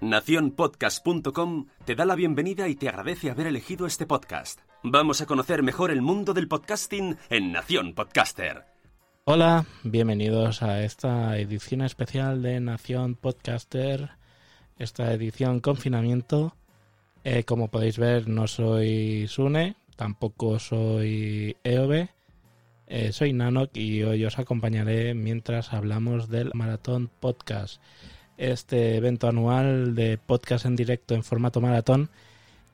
Naciónpodcast.com te da la bienvenida y te agradece haber elegido este podcast. Vamos a conocer mejor el mundo del podcasting en Nación Podcaster. Hola, bienvenidos a esta edición especial de Nación Podcaster, esta edición confinamiento. Eh, como podéis ver, no soy Sune, tampoco soy EOB, eh, soy Nanok y hoy os acompañaré mientras hablamos del Maratón Podcast, este evento anual de podcast en directo en formato maratón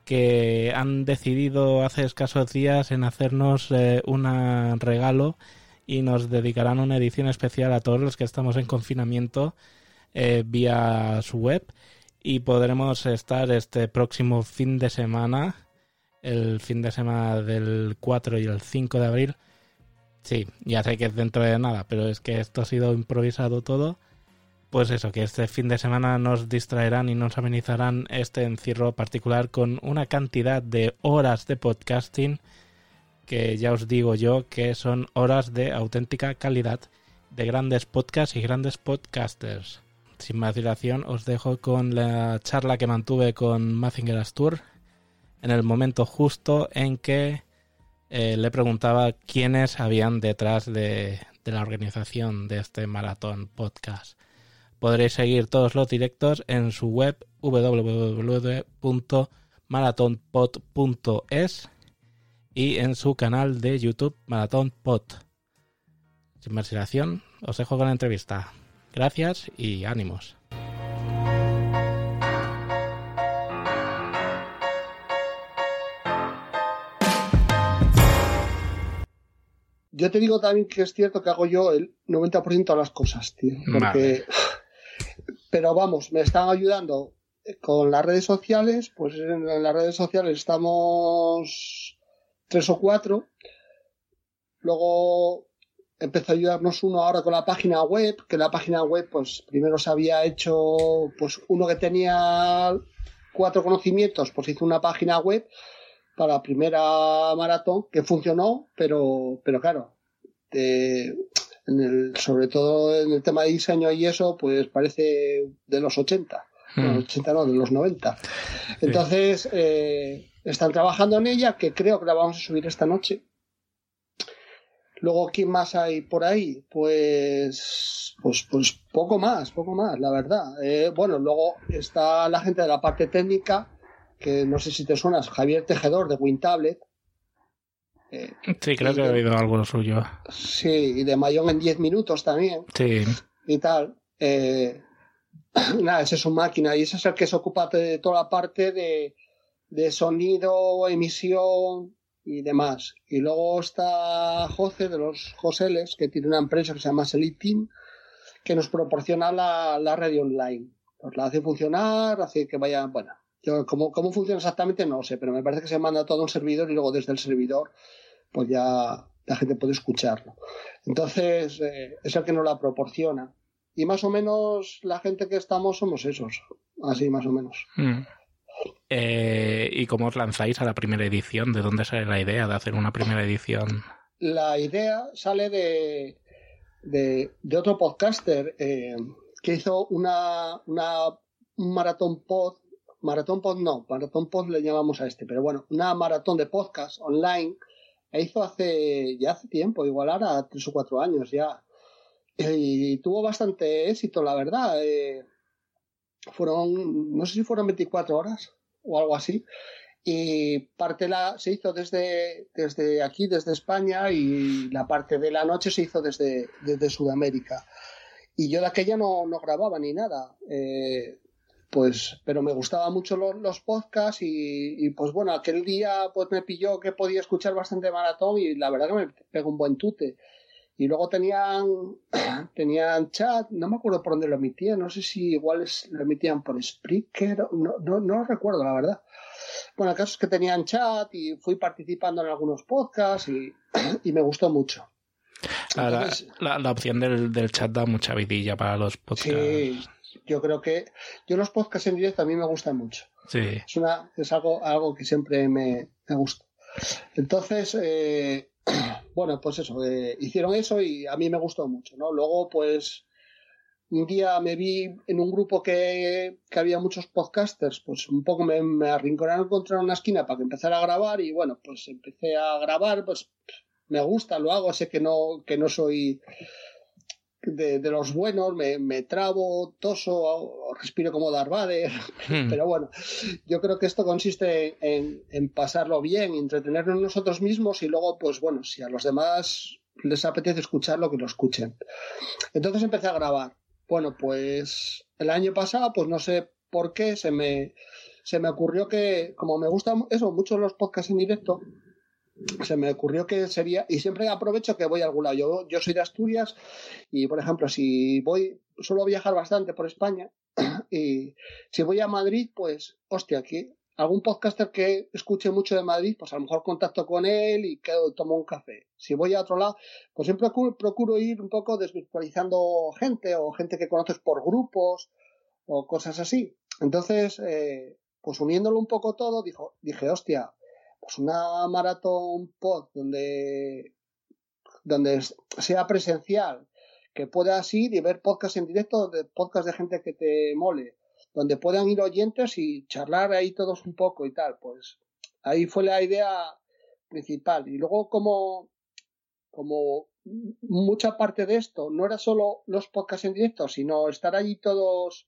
que han decidido hace escasos días en hacernos eh, un regalo y nos dedicarán una edición especial a todos los que estamos en confinamiento eh, vía su web y podremos estar este próximo fin de semana, el fin de semana del 4 y el 5 de abril. Sí, ya sé que es dentro de nada, pero es que esto ha sido improvisado todo. Pues eso, que este fin de semana nos distraerán y nos amenizarán este encierro particular con una cantidad de horas de podcasting que ya os digo yo que son horas de auténtica calidad de grandes podcasts y grandes podcasters. Sin más dilación, os dejo con la charla que mantuve con Mazinger Astur en el momento justo en que eh, le preguntaba quiénes habían detrás de, de la organización de este maratón podcast. Podréis seguir todos los directos en su web www.maratonpod.es y en su canal de YouTube Maratón Pod. Sin más dilación, os dejo con la entrevista. Gracias y ánimos. Yo te digo también que es cierto que hago yo el 90% de las cosas, tío. Porque... Pero vamos, me están ayudando con las redes sociales. Pues en las redes sociales estamos tres o cuatro. Luego empezó a ayudarnos uno ahora con la página web, que la página web, pues primero se había hecho, pues uno que tenía cuatro conocimientos, pues hizo una página web para la primera maratón que funcionó, pero, pero claro, en el, sobre todo en el tema de diseño y eso, pues parece de los 80. De los 80 no, de los 90. Entonces, eh, están trabajando en ella, que creo que la vamos a subir esta noche. Luego, ¿quién más hay por ahí? Pues, pues, pues poco más, poco más, la verdad. Eh, bueno, luego está la gente de la parte técnica, que no sé si te suenas, Javier Tejedor de WinTablet. Eh, sí, creo que he oído algo suyo. Sí, y de Mayón en 10 minutos también. Sí. Y tal. Eh, nada, ese es su máquina y ese es el que se ocupa de toda la parte de, de sonido, emisión y demás. Y luego está José de los Joseles, que tiene una empresa que se llama Selitin, que nos proporciona la, la radio online. Pues la hace funcionar, hace que vaya, bueno, yo cómo, cómo funciona exactamente no sé, pero me parece que se manda todo a un servidor y luego desde el servidor pues ya la gente puede escucharlo. Entonces, eh, es el que nos la proporciona. Y más o menos la gente que estamos somos esos, así más o menos. Mm. Eh, ¿Y cómo os lanzáis a la primera edición? ¿De dónde sale la idea de hacer una primera edición? La idea sale de, de, otro podcaster eh, que hizo una, una, un maratón pod, maratón pod no, maratón pod le llamamos a este, pero bueno, una maratón de podcast online e hizo hace ya hace tiempo, igual ahora tres o cuatro años ya. Y tuvo bastante éxito, la verdad. Eh, fueron, no sé si fueron 24 horas o algo así. Y parte la, se hizo desde, desde aquí, desde España, y la parte de la noche se hizo desde, desde Sudamérica. Y yo de aquella no, no grababa ni nada. Eh, pues, pero me gustaban mucho los, los podcasts y, y, pues bueno, aquel día pues me pilló que podía escuchar bastante maratón y la verdad que me pegó un buen tute. Y luego tenían, tenían chat, no me acuerdo por dónde lo emitían, no sé si igual lo emitían por Spreaker, no, no, no lo recuerdo la verdad. Bueno, el caso es que tenían chat y fui participando en algunos podcasts y, y me gustó mucho. Entonces, la, la, opción del, del, chat da mucha vidilla para los podcasts. Sí, yo creo que yo los podcasts en directo a mí me gustan mucho. Sí. Es, una, es algo, algo que siempre me, me gusta. Entonces, eh, bueno, pues eso, eh, hicieron eso y a mí me gustó mucho, ¿no? Luego, pues, un día me vi en un grupo que, que había muchos podcasters, pues un poco me, me arrinconaron contra una esquina para que empezara a grabar y bueno, pues empecé a grabar, pues me gusta, lo hago, sé que no, que no soy de, de los buenos, me, me, trabo, toso, respiro como Darth Vader, hmm. pero bueno, yo creo que esto consiste en, en pasarlo bien, entretenernos nosotros mismos y luego, pues bueno, si a los demás les apetece escucharlo, que lo escuchen. Entonces empecé a grabar. Bueno, pues el año pasado, pues no sé por qué, se me, se me ocurrió que, como me gustan eso, mucho los podcasts en directo, se me ocurrió que sería, y siempre aprovecho que voy a algún lado. Yo, yo soy de Asturias y, por ejemplo, si voy, suelo viajar bastante por España y si voy a Madrid, pues, hostia, aquí algún podcaster que escuche mucho de Madrid, pues a lo mejor contacto con él y quedo, tomo un café. Si voy a otro lado, pues siempre procuro, procuro ir un poco desvirtualizando gente o gente que conoces por grupos o cosas así. Entonces, eh, pues uniéndolo un poco todo, dijo, dije, hostia, pues una maratón pod donde, donde sea presencial, que puedas ir y ver podcast en directo, de podcast de gente que te mole, donde puedan ir oyentes y charlar ahí todos un poco y tal, pues ahí fue la idea principal. Y luego como, como mucha parte de esto no era solo los podcasts en directo, sino estar allí todos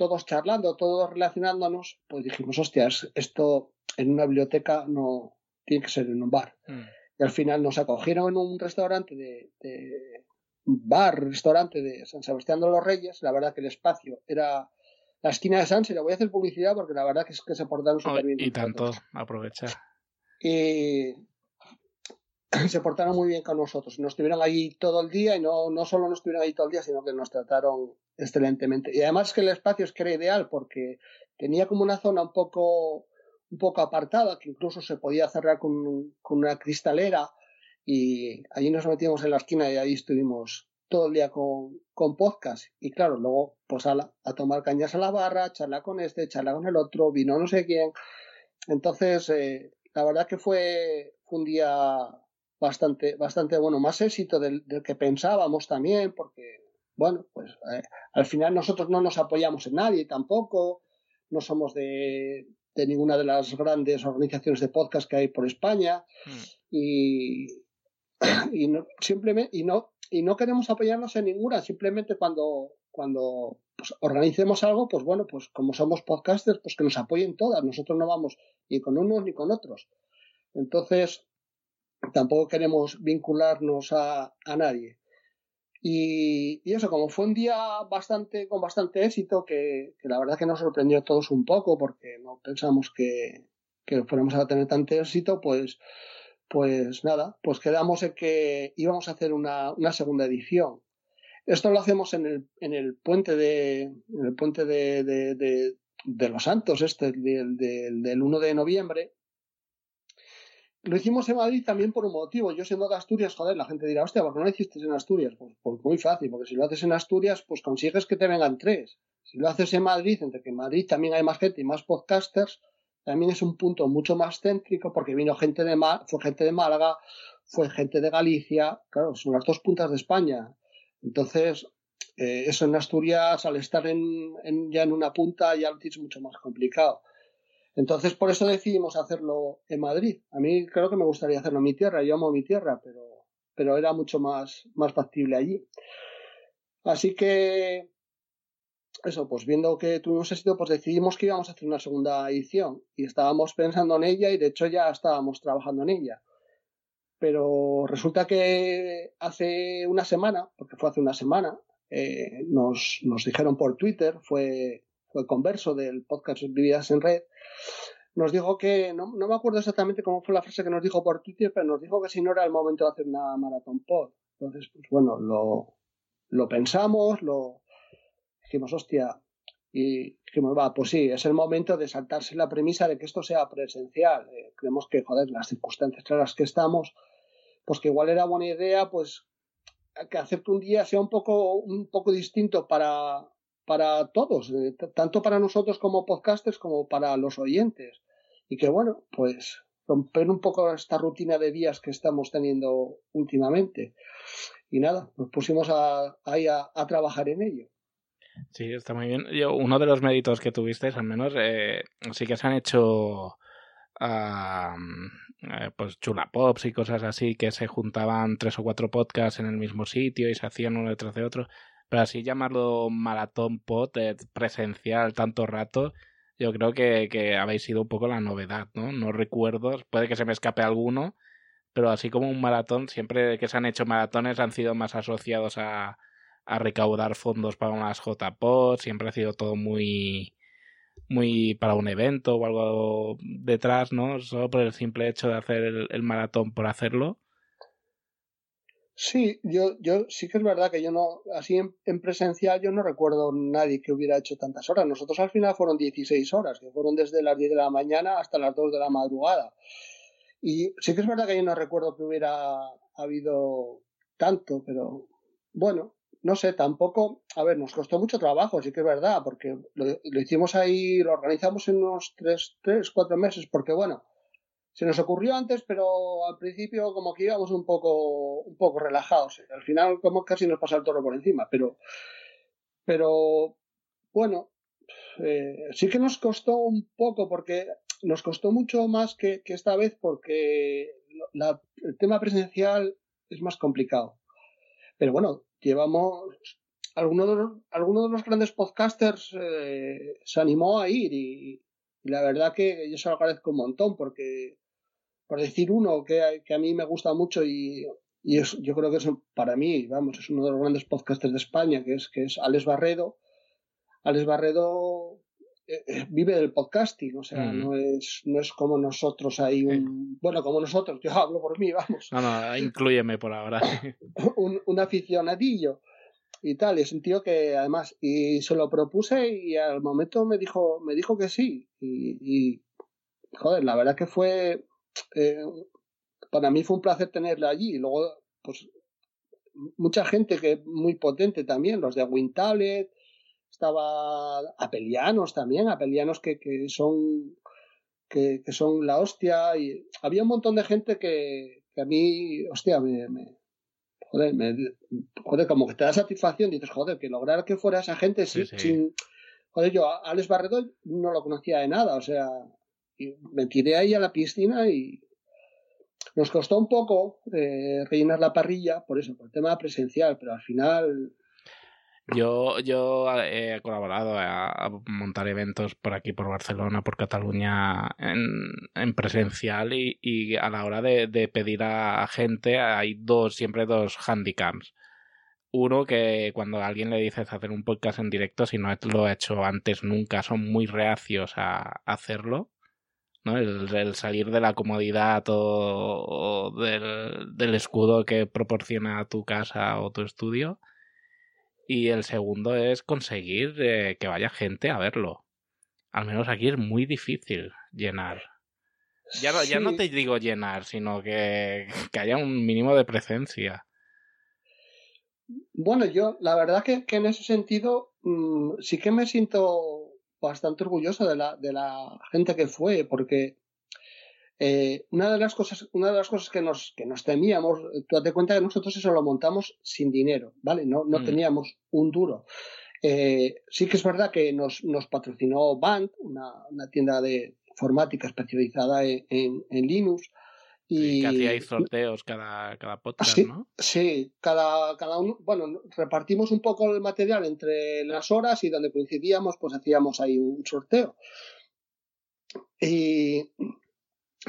todos charlando, todos relacionándonos, pues dijimos, hostias, esto en una biblioteca no tiene que ser en un bar. Mm. Y al final nos acogieron en un restaurante de, de bar, restaurante de San Sebastián de los Reyes. La verdad que el espacio era la esquina de Sanse. Le voy a hacer publicidad porque la verdad que es que se portaron súper bien. y tanto, aprovechar. Y se portaron muy bien con nosotros. Nos estuvieron allí todo el día y no, no solo nos estuvieron allí todo el día, sino que nos trataron excelentemente. Y además que el espacio es que era ideal porque tenía como una zona un poco un poco apartada, que incluso se podía cerrar con, con una cristalera y allí nos metíamos en la esquina y ahí estuvimos todo el día con, con podcast. Y claro, luego pues a, la, a tomar cañas a la barra, charla con este, charla con el otro, vino no sé quién. Entonces, eh, la verdad que fue, fue, un día bastante, bastante bueno, más éxito del, del que pensábamos también, porque, bueno, pues eh, al final nosotros no nos apoyamos en nadie tampoco, no somos de, de ninguna de las grandes organizaciones de podcast que hay por España. Mm. y, y no simplemente y no y no queremos apoyarnos en ninguna. Simplemente cuando cuando pues, organicemos algo pues bueno pues como somos podcasters pues que nos apoyen todas. Nosotros no vamos ni con unos ni con otros. Entonces tampoco queremos vincularnos a, a nadie Y, eso, como fue un día bastante, con bastante éxito, que, la verdad que nos sorprendió a todos un poco, porque no pensamos que, que fuéramos a tener tanto éxito, pues, pues nada, pues quedamos en que íbamos a hacer una, una segunda edición. Esto lo hacemos en el, en el puente de, en el puente de, de, los Santos, este, del, del, del 1 de noviembre, lo hicimos en Madrid también por un motivo. Yo siendo de Asturias, joder, la gente dirá, hostia, ¿por qué no lo hiciste en Asturias? Pues, pues, muy fácil, porque si lo haces en Asturias, pues consigues que te vengan tres. Si lo haces en Madrid, entre que en Madrid también hay más gente y más podcasters, también es un punto mucho más céntrico, porque vino gente de fue gente de Málaga, fue gente de Galicia, claro, son las dos puntas de España. Entonces, eh, eso en Asturias, al estar en, ya en una punta, ya lo tienes mucho más complicado. Entonces, por eso decidimos hacerlo en Madrid. A mí creo que me gustaría hacerlo en mi tierra. Yo amo mi tierra, pero, pero era mucho más, más factible allí. Así que, eso, pues viendo que tuvimos éxito, pues decidimos que íbamos a hacer una segunda edición. Y estábamos pensando en ella y de hecho ya estábamos trabajando en ella. Pero resulta que hace una semana, porque fue hace una semana, eh, nos, nos dijeron por Twitter, fue converso del podcast Vividas en Red, nos dijo que, no, no, me acuerdo exactamente cómo fue la frase que nos dijo por Twitter, pero nos dijo que si no era el momento de hacer una maratón pod. Entonces, pues bueno, lo, lo pensamos, lo dijimos, hostia, y dijimos, va, pues sí, es el momento de saltarse la premisa de que esto sea presencial. Eh, creemos que, joder, las circunstancias en las que estamos, pues que igual era buena idea, pues que hacer un día sea un poco, un poco distinto para, para todos, eh, tanto para nosotros como podcasters como para los oyentes. Y que bueno, pues romper un poco esta rutina de días que estamos teniendo últimamente. Y nada, nos pusimos a, ahí a, trabajar en ello. Sí, está muy bien. Yo, uno de los méritos que tuviste, al menos, eh, sí que se han hecho uh, pues chulapops y cosas así, que se juntaban tres o cuatro podcasts en el mismo sitio y se hacían uno detrás de otro pero así llamarlo maratón pot eh, presencial tanto rato, yo creo que, que, habéis sido un poco la novedad, ¿no? No recuerdo, puede que se me escape alguno, pero así como un maratón, siempre que se han hecho maratones han sido más asociados a, a recaudar fondos para unas JPOT, siempre ha sido todo muy muy para un evento o algo detrás, ¿no? Solo por el simple hecho de hacer el maratón por hacerlo. Sí, yo, yo sí que es verdad que yo no, así en, presencial yo no recuerdo nadie que hubiera hecho tantas horas. Nosotros al final fueron 16 horas, que fueron desde las 10 de la mañana hasta las 2 de la madrugada. Y sí que es verdad que yo no recuerdo que hubiera habido tanto, pero bueno, no sé, tampoco, a ver, nos costó mucho trabajo, sí que es verdad, porque lo, lo hicimos ahí, lo organizamos en unos 3, 3, 4 meses, porque bueno, se nos ocurrió antes, pero al principio como que íbamos un poco, un poco relajados. Al final como casi nos pasa el toro por encima, pero, pero bueno, eh, sí que nos costó un poco porque nos costó mucho más que, esta vez porque el tema presencial es más complicado. Pero bueno, llevamos algunos de los, alguno de los grandes podcasters eh, se animó a ir y, y, la verdad que yo se lo agradezco un montón porque por decir uno que, que a mí me gusta mucho y, y es, yo creo que es para mí, vamos, es uno de los grandes podcasters de España, que es, que es Alex Barredo. Alex Barredo eh, eh, vive del podcasting, o sea, mm. no, es, no es como nosotros ahí, un, bueno, como nosotros, yo hablo por mí, vamos. No, no, incluyeme por ahora. un, un aficionadillo y tal, y es un tío que además, y se lo propuse y al momento me dijo, me dijo que sí, y, joder, la verdad que fue, eh, para mí fue un placer tenerla allí. Y luego, pues, mucha gente que muy potente también, los de Wintablet, estaba Apelianos también, Apelianos que, que son que, que, son la hostia. Y había un montón de gente que, que a mí, hostia, me, me joder, me, joder, como que te da satisfacción, dices, joder, que lograr que fuera esa gente sin, sin joder, yo a Alex Barredo no lo conocía de nada, o sea, y me tiré ahí a la piscina y nos costó un poco eh, rellenar la parrilla por eso, por el tema presencial, pero al final yo, yo he colaborado a, montar eventos por aquí, por Barcelona, por Cataluña, en, en presencial y, y, a la hora de, pedir a gente hay dos, siempre dos handicaps. uno que cuando a alguien le dices hacer un podcast en directo, si no lo ha hecho antes nunca, son muy reacios a hacerlo. ¿no? El, salir de la comodidad o, del, escudo que proporciona tu casa o tu estudio. Y el segundo es conseguir eh, que vaya gente a verlo. Al menos aquí es muy difícil llenar. Ya, no, ya no te digo llenar, sino que, que haya un mínimo de presencia. Bueno, yo la verdad que, que en ese sentido mm, sí que me siento bastante orgulloso de la, de la gente que fue, porque eh, una de las cosas, una de las cosas que nos, que nos temíamos, tú date cuenta que nosotros eso lo montamos sin dinero, ¿vale? No, no mm. teníamos un duro. Eh, sí que es verdad que nos, nos patrocinó Band, una, una tienda de informática especializada en, en Linux, y que hacíais sorteos cada, cada podcast, ¿no? Sí, cada, cada uno, bueno, repartimos un poco el material entre las horas y donde coincidíamos, pues hacíamos ahí un sorteo. Y,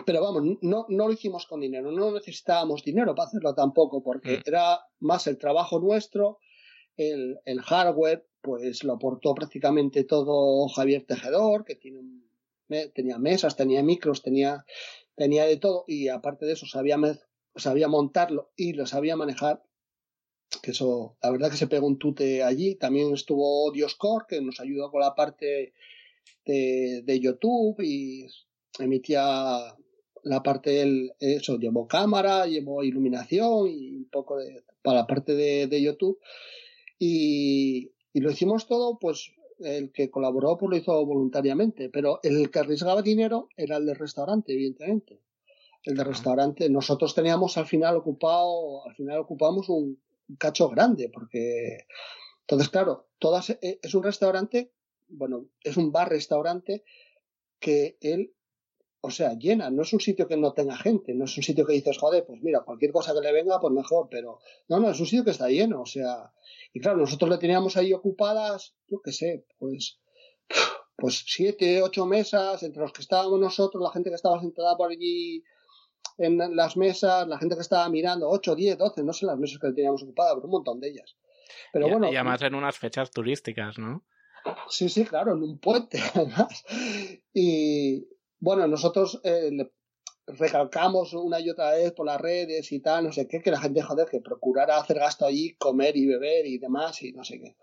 pero vamos, no, no lo hicimos con dinero, no necesitábamos dinero para hacerlo tampoco, porque mm. era más el trabajo nuestro, el, el, hardware, pues lo aportó prácticamente todo Javier Tejedor, que tiene tenía mesas, tenía micros, tenía tenía de todo y aparte de eso sabía, sabía montarlo y lo sabía manejar. Que eso, la verdad que se pegó un tute allí. También estuvo Dioscore, que nos ayudó con la parte de, de YouTube y emitía la parte del, eso, llevó cámara, llevó iluminación y un poco de, para la parte de, de YouTube. Y, y, lo hicimos todo, pues el que colaboró pues lo hizo voluntariamente, pero el que arriesgaba dinero era el del restaurante, evidentemente. El del restaurante, nosotros teníamos al final ocupado, al final ocupamos un cacho grande, porque entonces, claro, todas, eh, es un restaurante, bueno, es un bar-restaurante que él, o sea, llena, no es un sitio que no tenga gente, no es un sitio que dices, joder, pues mira, cualquier cosa que le venga, pues mejor, pero no, no, es un sitio que está lleno, o sea, y claro, nosotros le teníamos ahí ocupadas, yo qué sé, pues, pues siete, ocho mesas, entre los que estábamos nosotros, la gente que estaba sentada por allí en las mesas, la gente que estaba mirando, ocho, diez, doce, no sé las mesas que le teníamos ocupadas, pero un montón de ellas. Pero y, bueno. Y además en unas fechas turísticas, ¿no? Sí, sí, claro, en un puente, además. Y bueno, nosotros eh, recalcamos una y otra vez por las redes y tal, no sé qué, que la gente, joder, que procurara hacer gasto allí, comer y beber y demás y no sé qué.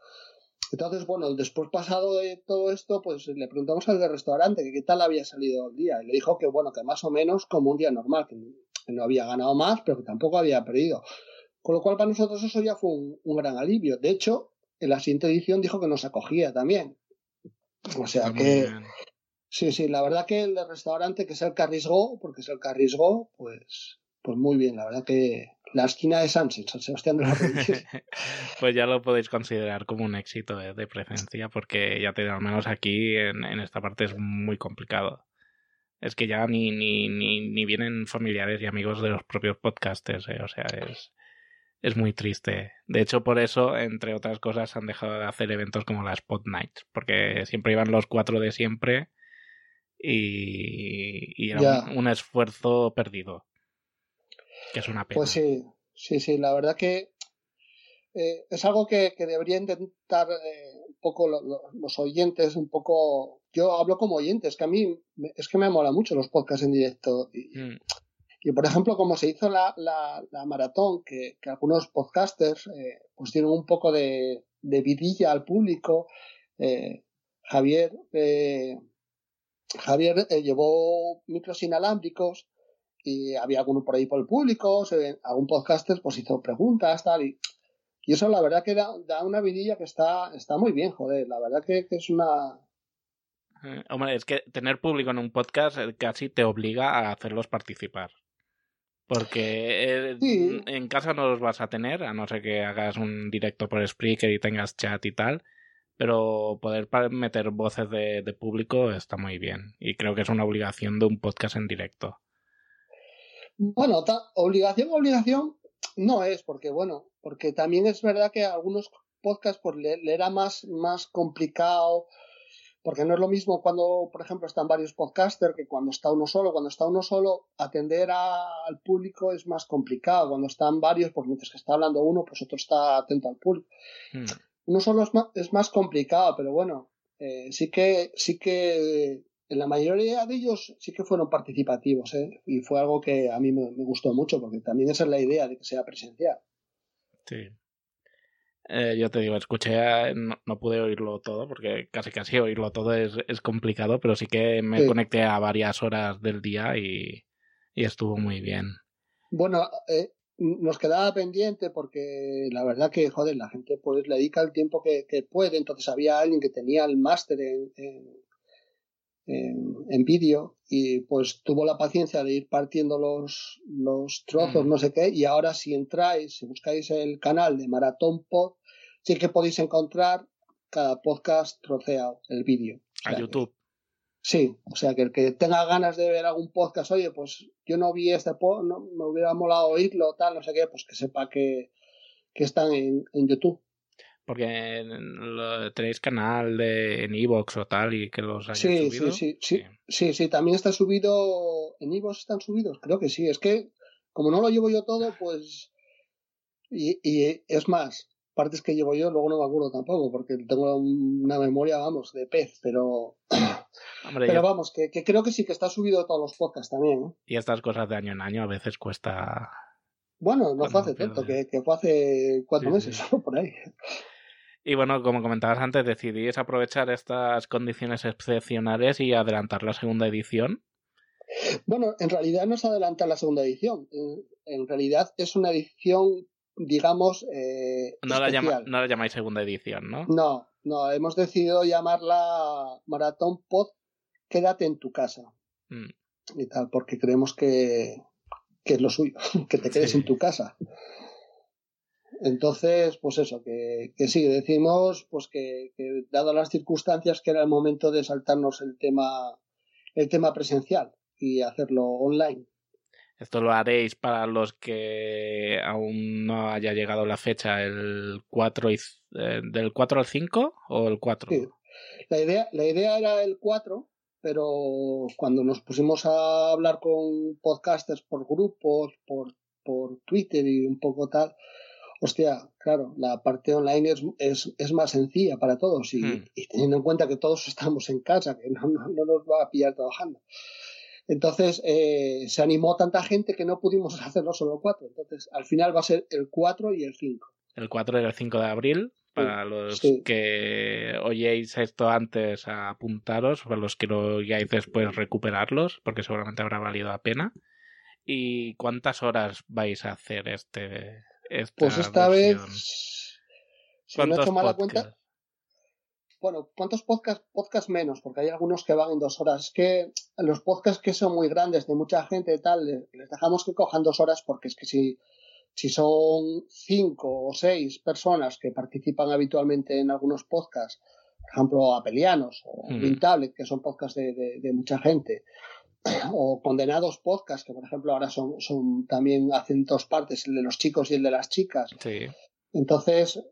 Entonces, bueno, después pasado de todo esto, pues le preguntamos al del restaurante que qué tal había salido el día y le dijo que, bueno, que más o menos como un día normal, que no había ganado más, pero que tampoco había perdido. Con lo cual, para nosotros eso ya fue un, un gran alivio. De hecho, en la siguiente edición dijo que nos acogía también. O sea que, Sí, sí, la verdad que el restaurante, que es el que arriesgó, porque es el que arriesgó, pues, pues muy bien, la verdad que la esquina de Sánchez, San Sebastián de la Pues ya lo podéis considerar como un éxito de, presencia, porque ya te al menos aquí en, esta parte es muy complicado. Es que ya ni, ni, ni, ni vienen familiares y amigos de los propios podcasters, eh, o sea, es, es muy triste. De hecho, por eso, entre otras cosas, han dejado de hacer eventos como las Spot Nights, porque siempre iban los cuatro de siempre y, era un, esfuerzo perdido. Que es una pena. Pues sí, sí, sí, la verdad que eh, es algo que, que debería intentar eh, un poco los oyentes, un poco. Yo hablo como oyentes, que a mí es que me mola mucho los podcasts en directo. Y, mm. y por ejemplo, como se hizo la, la, la maratón, que, que, algunos podcasters eh, pues tienen un poco de, de vidilla al público. Javier Javier eh, llevó micros inalámbricos y había alguno por ahí por el público, algún podcaster pues hizo preguntas, tal, y, y eso la verdad que da, una vidilla que está, está muy bien, joder, la verdad que, es una... Eh, hombre, es que tener público en un podcast eh, casi te obliga a hacerlos participar. Porque en casa no los vas a tener, a no ser que hagas un directo por Spreaker y tengas chat y tal pero poder meter voces de, público está muy bien y creo que es una obligación de un podcast en directo. Bueno, obligación, obligación no es, porque bueno, porque también es verdad que algunos podcasts pues, le, era más, más complicado Porque no es lo mismo cuando, por ejemplo, están varios podcasters que cuando está uno solo. Cuando está uno solo, atender al público es más complicado. Cuando están varios, pues mientras que está hablando uno, pues otro está atento al público. Hmm. Uno solo es más, es más complicado, pero bueno, eh, sí que, sí que en la mayoría de ellos sí que fueron participativos, ¿eh? Y fue algo que a mí me, gustó mucho, porque también esa es la idea de que sea presencial. Sí. Eh, yo te digo, escuché, no, pude oírlo todo, porque casi casi oírlo todo es, es complicado, pero sí que me conecté a varias horas del día y, y estuvo muy bien. Bueno, eh, nos quedaba pendiente porque la verdad que, joder, la gente pues le dedica el tiempo que, puede, entonces había alguien que tenía el máster en, en, vídeo y pues tuvo la paciencia de ir partiendo los, los trozos, mm. no sé qué, y ahora si entráis, si buscáis el canal de Maratón Pod, sí que podéis encontrar cada podcast troceado, el vídeo. a YouTube. Sí, o sea que el que tenga ganas de ver algún podcast, oye, pues yo no vi este podcast, no, me hubiera molado oírlo, tal, no sé qué, pues que sepa que, que están en, en YouTube. Porque tenéis canal de, en Evox o tal y que los hayáis sí, subido. Sí, sí, sí, sí, también está subido. ¿En Evox están subidos? Creo que sí. Es que, como no lo llevo yo todo, pues. Y, y es más, partes que llevo yo, luego no me acuerdo tampoco, porque tengo una memoria, vamos, de pez, pero. pero vamos, que, creo que sí que está subido todos los podcasts también. ¿eh? Y estas cosas de año en año a veces cuesta. Bueno, no fue hace tanto, que, fue hace cuatro meses, por ahí. Y bueno, como comentabas antes, decidís aprovechar estas condiciones excepcionales y adelantar la segunda edición. Bueno, en realidad no es adelantar la segunda edición. En realidad es una edición, digamos. Eh, no, la llama, no, la llamáis segunda edición, ¿no? No, no. Hemos decidido llamarla Maratón Pod Quédate en tu casa. Mm. Y tal, porque creemos que, que es lo suyo, que te quedes en tu casa. Entonces, pues eso, que, que sí, decimos pues que, que, dado las circunstancias que era el momento de saltarnos el tema, el tema presencial y hacerlo online. Esto lo haréis para los que aún no haya llegado la fecha, el 4 y, eh, del 4 al 5 o el 4? Sí. La idea, la idea era el 4, pero cuando nos pusimos a hablar con podcasters por grupos, por, por Twitter y un poco tal, hostia, claro, la parte online es, es, más sencilla para todos hmm. y, teniendo en cuenta que todos estamos en casa, que no, nos va a pillar trabajando. Entonces eh, se animó tanta gente que no pudimos hacerlo solo cuatro. Entonces al final va a ser el 4 y el 5. El 4 y el 5 de abril. Para los que oyéis esto antes, apuntaros. Para los que lo oyáis después, recuperarlos, porque seguramente habrá valido la pena. ¿Y cuántas horas vais a hacer este, pues esta vez, si no he hecho mala cuenta, bueno, ¿cuántos podcasts? Podcast menos, porque hay algunos que van en dos horas. Es que los podcasts que son muy grandes, de mucha gente y tal, les dejamos que cojan dos horas porque es que si, si son cinco o seis personas que participan habitualmente en algunos podcasts, por ejemplo, Apelianos o mm. Que son podcasts de, de mucha gente, o condenados podcast que por ejemplo ahora son, son también hacen dos partes, el de los chicos y el de las chicas. Sí. Entonces,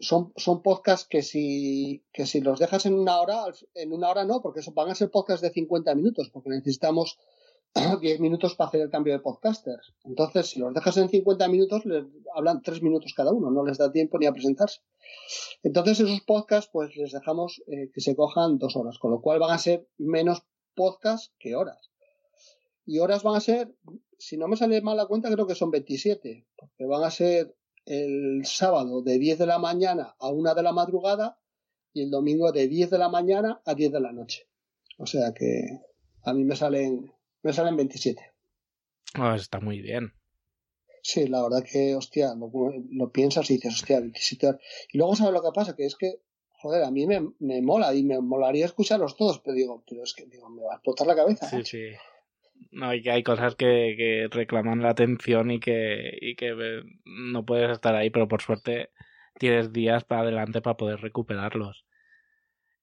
son, son podcasts que si, que si los dejas en una hora, en una hora no, porque van a ser podcasts de 50 minutos, porque necesitamos 10 minutos para hacer el cambio de podcasters. Entonces, si los dejas en 50 minutos, les hablan 3 minutos cada uno, no les da tiempo ni a presentarse. Entonces, esos podcasts, pues les dejamos eh, que se cojan dos horas, con lo cual van a ser menos podcasts que horas. Y horas van a ser, si no me sale mal la cuenta, creo que son 27, porque van a ser el sábado de 10 de la mañana a 1 de la madrugada y el domingo de 10 de la mañana a 10 de la noche. O sea que a mí me salen, me salen 27. Ah, está muy bien. Sí, la verdad que, hostia, lo, piensas y dices, hostia, 27 horas. Y luego sabes lo que pasa, que es que, joder, a mí me, me mola y me molaría escucharlos todos, pero digo, pero es que digo, me va a explotar la cabeza. Sí, sí. No, y que hay cosas que, que reclaman la atención y que, y que eh, no puedes estar ahí, pero por suerte tienes días para adelante para poder recuperarlos.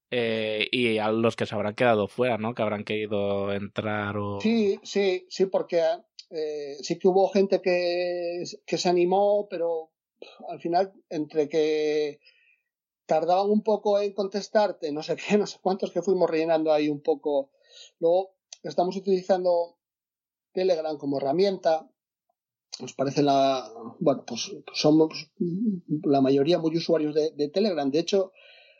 Eh, y a los que se habrán quedado fuera, ¿no? Que habrán querido entrar o... Sí, sí, sí, porque eh, sí que hubo gente que, que se animó, pero al final, entre que tardaban un poco en contestarte, no sé qué, no sé cuántos que fuimos rellenando ahí un poco. Luego estamos utilizando Telegram como herramienta. Nos parece la. Bueno, pues, somos la mayoría muy usuarios de, Telegram. De hecho,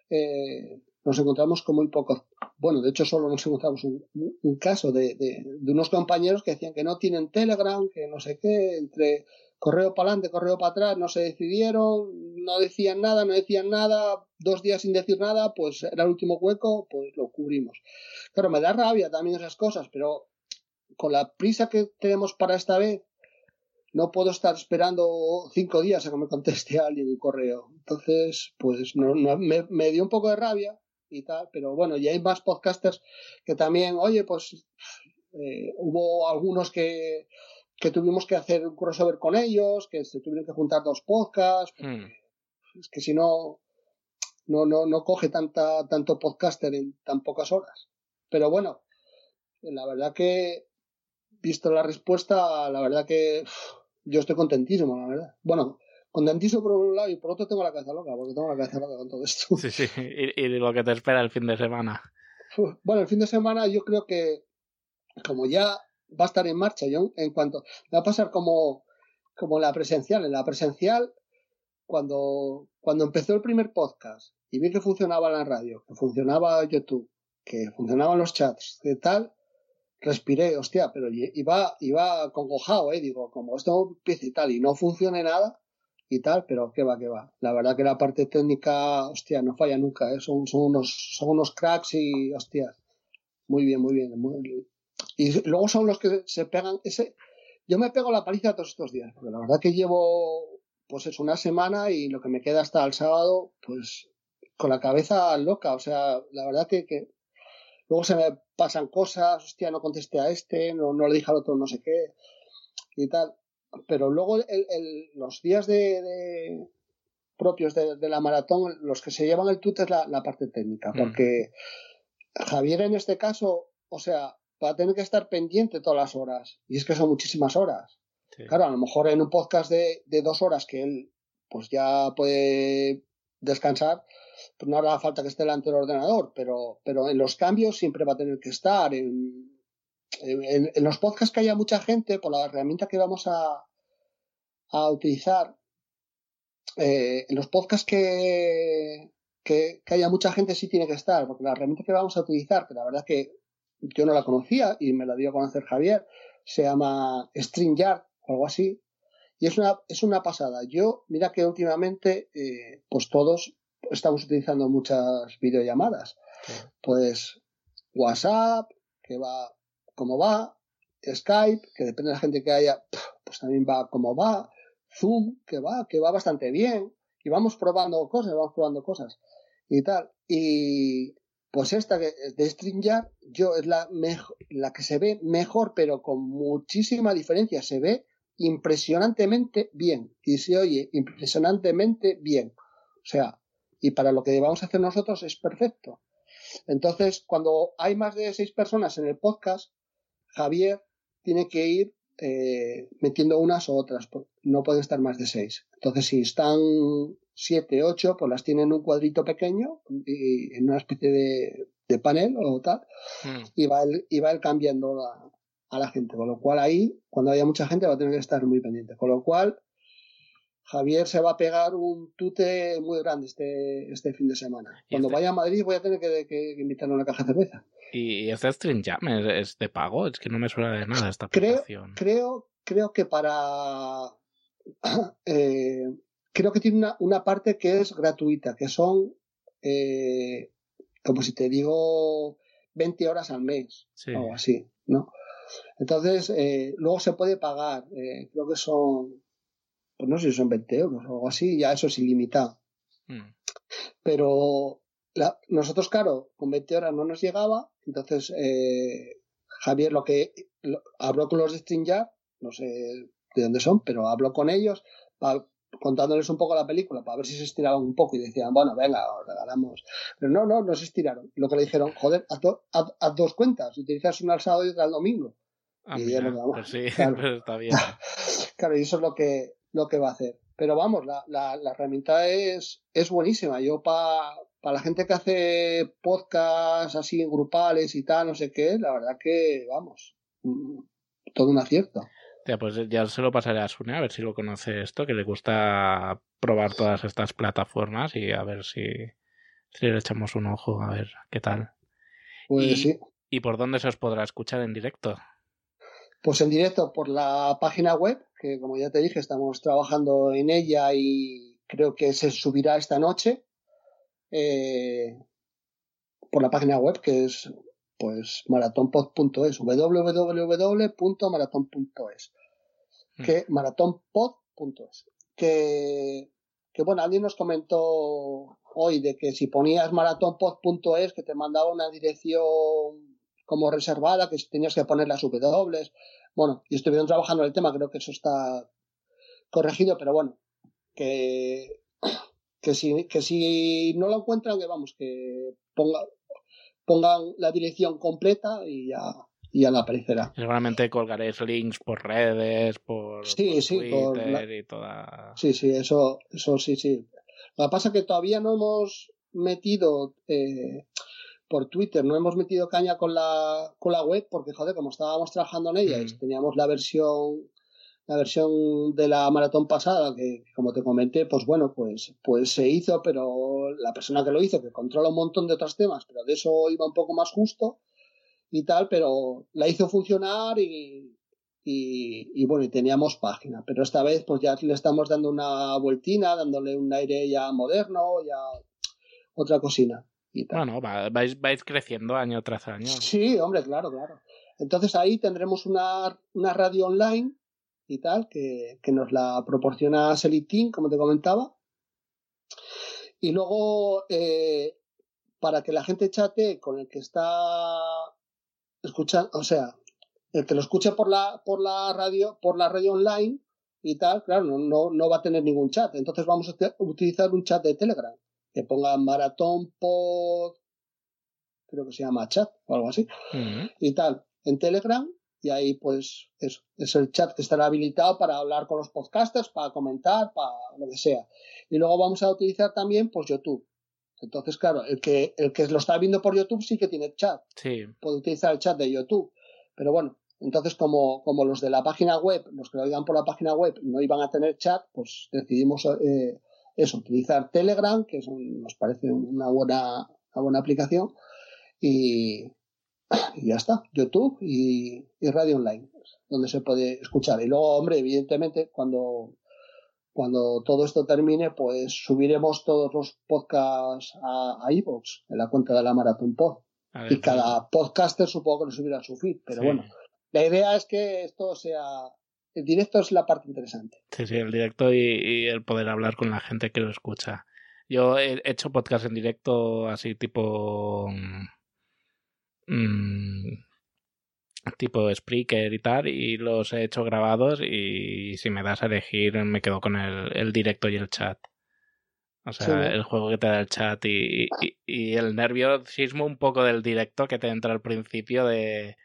eh, nos encontramos con muy pocos. Bueno, de hecho, solo nos encontramos un, caso de, de, unos compañeros que decían que no tienen Telegram, que no sé qué, entre correo para adelante, correo para atrás, no se decidieron, no decían nada, no decían nada, dos días sin decir nada, pues era el último hueco, pues lo cubrimos. Claro, me da rabia también esas cosas, pero con la prisa que tenemos para esta vez, no puedo estar esperando cinco días a que me conteste alguien un correo. Entonces, pues no, me, dio un poco de rabia y tal, pero bueno, y hay más podcasters que también, oye, pues eh, hubo algunos que que tuvimos que hacer un crossover con ellos, que se tuvieron que juntar dos podcasts, hmm. es que si no, no, no, no coge tanta, tanto podcaster en tan pocas horas. Pero bueno, la verdad que, visto la respuesta, la verdad que yo estoy contentísimo, la verdad. Bueno, contentísimo por un lado y por otro tengo la cabeza loca, porque tengo la cabeza loca con todo esto. Sí, sí, y, y lo que te espera el fin de semana. Bueno, el fin de semana yo creo que, como ya va a estar en marcha, John, en cuanto va a pasar como, como la presencial. En la presencial, cuando, cuando empezó el primer podcast y vi que funcionaba la radio, que funcionaba YouTube, que funcionaban los chats, que tal, respiré, hostia, pero iba, iba congojado, eh, digo, como esto empieza y tal, y no funcione nada y tal, pero qué va, qué va. La verdad que la parte técnica, hostia, no falla nunca, eh, son, son, unos, son unos cracks y, hostia, muy bien, muy bien, muy, y luego son los que se pegan ese. Yo me pego la paliza todos estos días, porque la verdad que llevo, pues es una semana y lo que me queda hasta el sábado, pues con la cabeza loca. O sea, la verdad que, que luego se me pasan cosas, hostia, no contesté a este, no, no le dije al otro no sé qué y tal. Pero luego el, el, los días de, propios de, la maratón, los que se llevan el tut es la, parte técnica, mm. porque Javier en este caso, o sea, va a tener que estar pendiente todas las horas. Y es que son muchísimas horas. Claro, a lo mejor en un podcast de, dos horas que él pues ya puede descansar, pues no hará falta que esté delante del ordenador, pero, pero en los cambios siempre va a tener que estar. En, en, los podcasts que haya mucha gente, por la herramienta que vamos a, a utilizar, eh, en los podcasts que, que, que, haya mucha gente sí tiene que estar, porque la herramienta que vamos a utilizar, que la verdad que yo no la conocía y me la dio a conocer Javier, se llama StreamYard o algo así, y es una, es una pasada. Yo, mira que últimamente, eh, pues todos estamos utilizando muchas videollamadas. Pues WhatsApp, que va como va, Skype, que depende de la gente que haya, pues también va como va, Zoom, que va, que va bastante bien, y vamos probando cosas, vamos probando cosas y tal. Y, pues esta de StreamYard, yo es la, la que se ve mejor, pero con muchísima diferencia. Se ve impresionantemente bien y se oye impresionantemente bien. O sea, y para lo que vamos a hacer nosotros es perfecto. Entonces, cuando hay más de seis personas en el podcast, Javier tiene que ir eh, metiendo unas o otras. No pueden estar más de seis. Entonces, si están siete, ocho, pues las tienen en un cuadrito pequeño y en una especie de, panel o tal, hmm. y va él, y va él cambiando a la gente. Con lo cual ahí, cuando haya mucha gente, va a tener que estar muy pendiente. Con lo cual, Javier se va a pegar un tute muy grande este, este fin de semana. Cuando este vaya a Madrid voy a tener que, que, invitarle a una caja de cerveza. ¿Y este Stream Jam es, de pago? Es que no me suena de nada esta aplicación. Creo, creo, que para... Eh, creo que tiene una, una parte que es gratuita, que son, eh, como si te digo, 20 horas al mes o así, ¿no? Entonces, eh, luego se puede pagar, eh, creo que son, pues no sé si son 20 euros o algo así, ya eso es ilimitado. Mm. Pero nosotros, claro, con 20 horas no nos llegaba, entonces eh, Javier lo que habló con los de StreamYard, no sé de dónde son, pero habló con ellos para contándoles un poco la película para ver si se estiraban un poco y decían, bueno, venga, os regalamos. Pero no, no, no se estiraron. Lo que le dijeron, joder, haz, dos cuentas, utilizas una al sábado y otra al domingo. Ah, y ya pues sí, claro. está bien. claro, y eso es lo que, lo que va a hacer. pero vamos, la, la, la herramienta es, es buenísima. Yo para la gente que hace podcasts así grupales y tal, no sé qué, la verdad que, vamos, mm, todo un acierto. Ya, pues ya se lo pasaré a Sune a ver si lo conoce esto, que le gusta probar todas estas plataformas y a ver si, si le echamos un ojo, a ver qué tal. Pues y, sí. ¿Y por dónde se os podrá escuchar en directo? Pues en directo por la página web, que como ya te dije, estamos trabajando en ella y creo que se subirá esta noche. Eh, por la página web que es pues maratonpod.es, www.maraton.es, Mm. que maratonpod.es, que, que bueno, alguien nos comentó hoy de que si ponías maratonpod.es que te mandaba una dirección como reservada, que tenías que poner las W. Bueno, y estuvieron trabajando en el tema, creo que eso está corregido, pero bueno, que, que si, que si no lo encuentran, que vamos, que ponga, pongan la dirección completa y ya, y ya la aparecerá. Seguramente colgaréis links por redes, por, Sí, por sí, Twitter por la- y toda. Sí, sí, eso, eso sí, sí. Lo que pasa es que todavía no hemos metido eh, por Twitter, no hemos metido caña con la, con la web, porque joder, como estábamos trabajando en ella, y Mm. teníamos la versión, la versión de la maratón pasada, que como te comenté, pues bueno, pues, pues se hizo, pero la persona que lo hizo, que controla un montón de otros temas, pero de eso iba un poco más justo y tal, pero la hizo funcionar y, y, y bueno, y teníamos página, pero esta vez pues ya le estamos dando una vueltina, dándole un aire ya moderno, ya otra cocina y tal. Bueno, va- vais, vais creciendo año tras año. Sí, hombre, claro, claro. Entonces ahí tendremos una, una radio online y tal, que, que nos la proporciona Selitin, como te comentaba. Y luego, eh, para que la gente chate con el que está escuchando, o sea, el que lo escuche por la, por la radio, por la radio online y tal, claro, no, no, no va a tener ningún chat. Entonces vamos a utilizar un chat de Telegram, que ponga maratón pod, creo que se llama chat o algo así y tal en Telegram y ahí pues eso es el chat que estará habilitado para hablar con los podcasters, para comentar, para lo que sea. Y luego vamos a utilizar también pues YouTube. Entonces, claro, el que el que lo está viendo por YouTube sí que tiene chat, Sí, puede utilizar el chat de YouTube. Pero bueno, entonces como, como los de la página web, los que lo oigan por la página web no iban a tener chat, pues decidimos eh, eso, utilizar Telegram, que es un- nos parece una buena, una buena aplicación, y, y ya está, YouTube y, y radio online, donde se puede escuchar. Y luego, hombre, evidentemente, cuando, cuando todo esto termine, pues subiremos todos los podcasts a, a iVoox, en la cuenta de la Maratón Pod. ver, Y cada podcaster supongo que lo subirá a su feed, pero sí. bueno, la idea es que esto sea, el directo es la parte interesante. Sí, sí, el directo y, y el poder hablar con la gente que lo escucha. Yo he hecho podcast en directo así tipo... mm, tipo Spreaker y tal, y los he hecho grabados y si me das a elegir me quedo con el, el directo y el chat. O sea, el juego que te da el chat y, y, y el nerviosismo un poco del directo que te entra al principio de,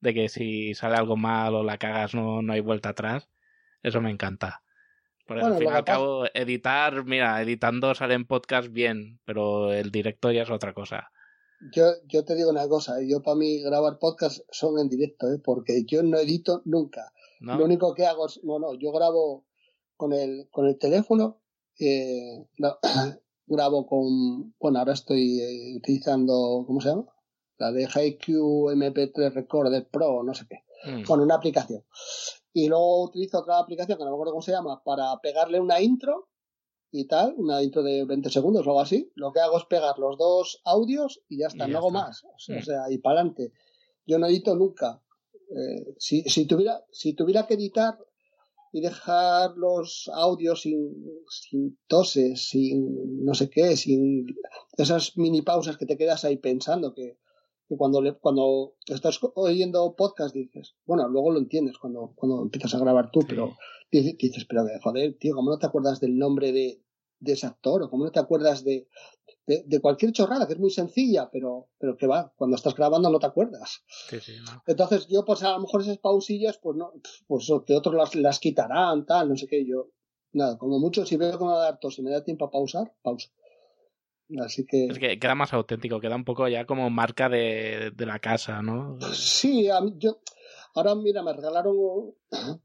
de que si sale algo mal o la cagas no, no hay vuelta atrás. Eso me encanta. Por Bueno, al fin y al cabo, editar, mira, editando salen podcast bien, pero el directo ya es otra cosa. Yo, yo te digo una cosa, ¿eh? yo para mí grabar podcast son en directo, ¿eh? porque yo no edito nunca. ¿no? Lo único que hago es, no, no, yo grabo con el, con el teléfono, eh, gra- grabo con, bueno, ahora estoy eh, utilizando, ¿cómo se llama? La de HiQ MP3 Recorder Pro, no sé qué. Mm. con una aplicación. Y luego utilizo otra aplicación que no me acuerdo cómo se llama para pegarle una intro y tal, una intro de 20 segundos o algo así. Lo que hago es pegar los dos audios y ya está, Y ya no hago está. más. O sea, Mm. o sea, y para adelante. Yo no edito nunca. Eh, si, si, tuviera, si tuviera que editar y dejar los audios sin, sin toses, sin no sé qué, sin esas mini pausas que te quedas ahí pensando que, que cuando le, cuando estás oyendo podcast dices, bueno, luego lo entiendes cuando, cuando empiezas a grabar tú, pero dices, dices, pero que, joder, tío, ¿cómo no te acuerdas del nombre de, de ese actor? ¿O cómo no te acuerdas de, de, de cualquier chorrada que es muy sencilla, pero, pero que va, cuando estás grabando no te acuerdas? Sí, sí, no. Entonces yo, pues a lo mejor esas pausillas, pues no, pues que otros las, las quitarán, tal, no sé qué, yo, nada, como mucho, si veo que me va a dar tos y me da tiempo a pausar, pausa. Así que... Es que queda más auténtico, queda un poco ya como marca de, de la casa, ¿no? Sí, yo... Ahora, mira, me regalaron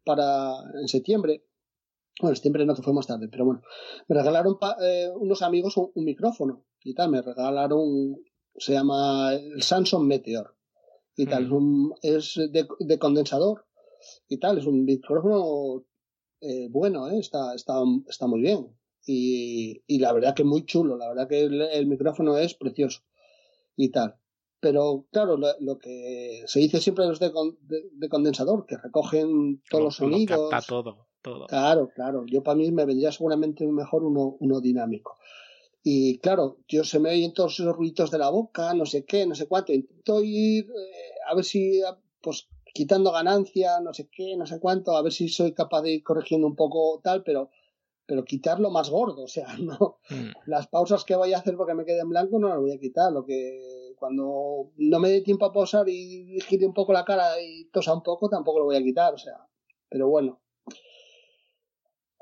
para en septiembre, bueno, septiembre no, que fue más tarde, pero bueno, me regalaron eh, unos amigos un, micrófono y tal, me regalaron, se llama el Samsung Meteor y tal, mm. es, de, de, condensador y tal, es un micrófono eh, bueno, ¿eh? está, está, está muy bien. Y, y, la verdad que muy chulo, la verdad que el, micrófono es precioso y tal. Pero claro, lo, que se dice siempre los de, de, condensador, que recogen todos los sonidos. todo, todo. Claro, claro. Yo para mí me vendría seguramente mejor uno, uno dinámico. Y claro, yo se me oyen todos esos ruidos de la boca, no sé qué, no sé cuánto. Intento ir eh, a ver si pues quitando ganancia, no sé qué, no sé cuánto, a ver si soy capaz de ir corrigiendo un poco tal, pero, pero quitarlo más gordo, o sea, no, mm. las pausas que voy a hacer porque me quede en blanco no las voy a quitar, lo que cuando no me dé tiempo a pausar y gire un poco la cara y tosa un poco, tampoco lo voy a quitar, o sea, pero bueno,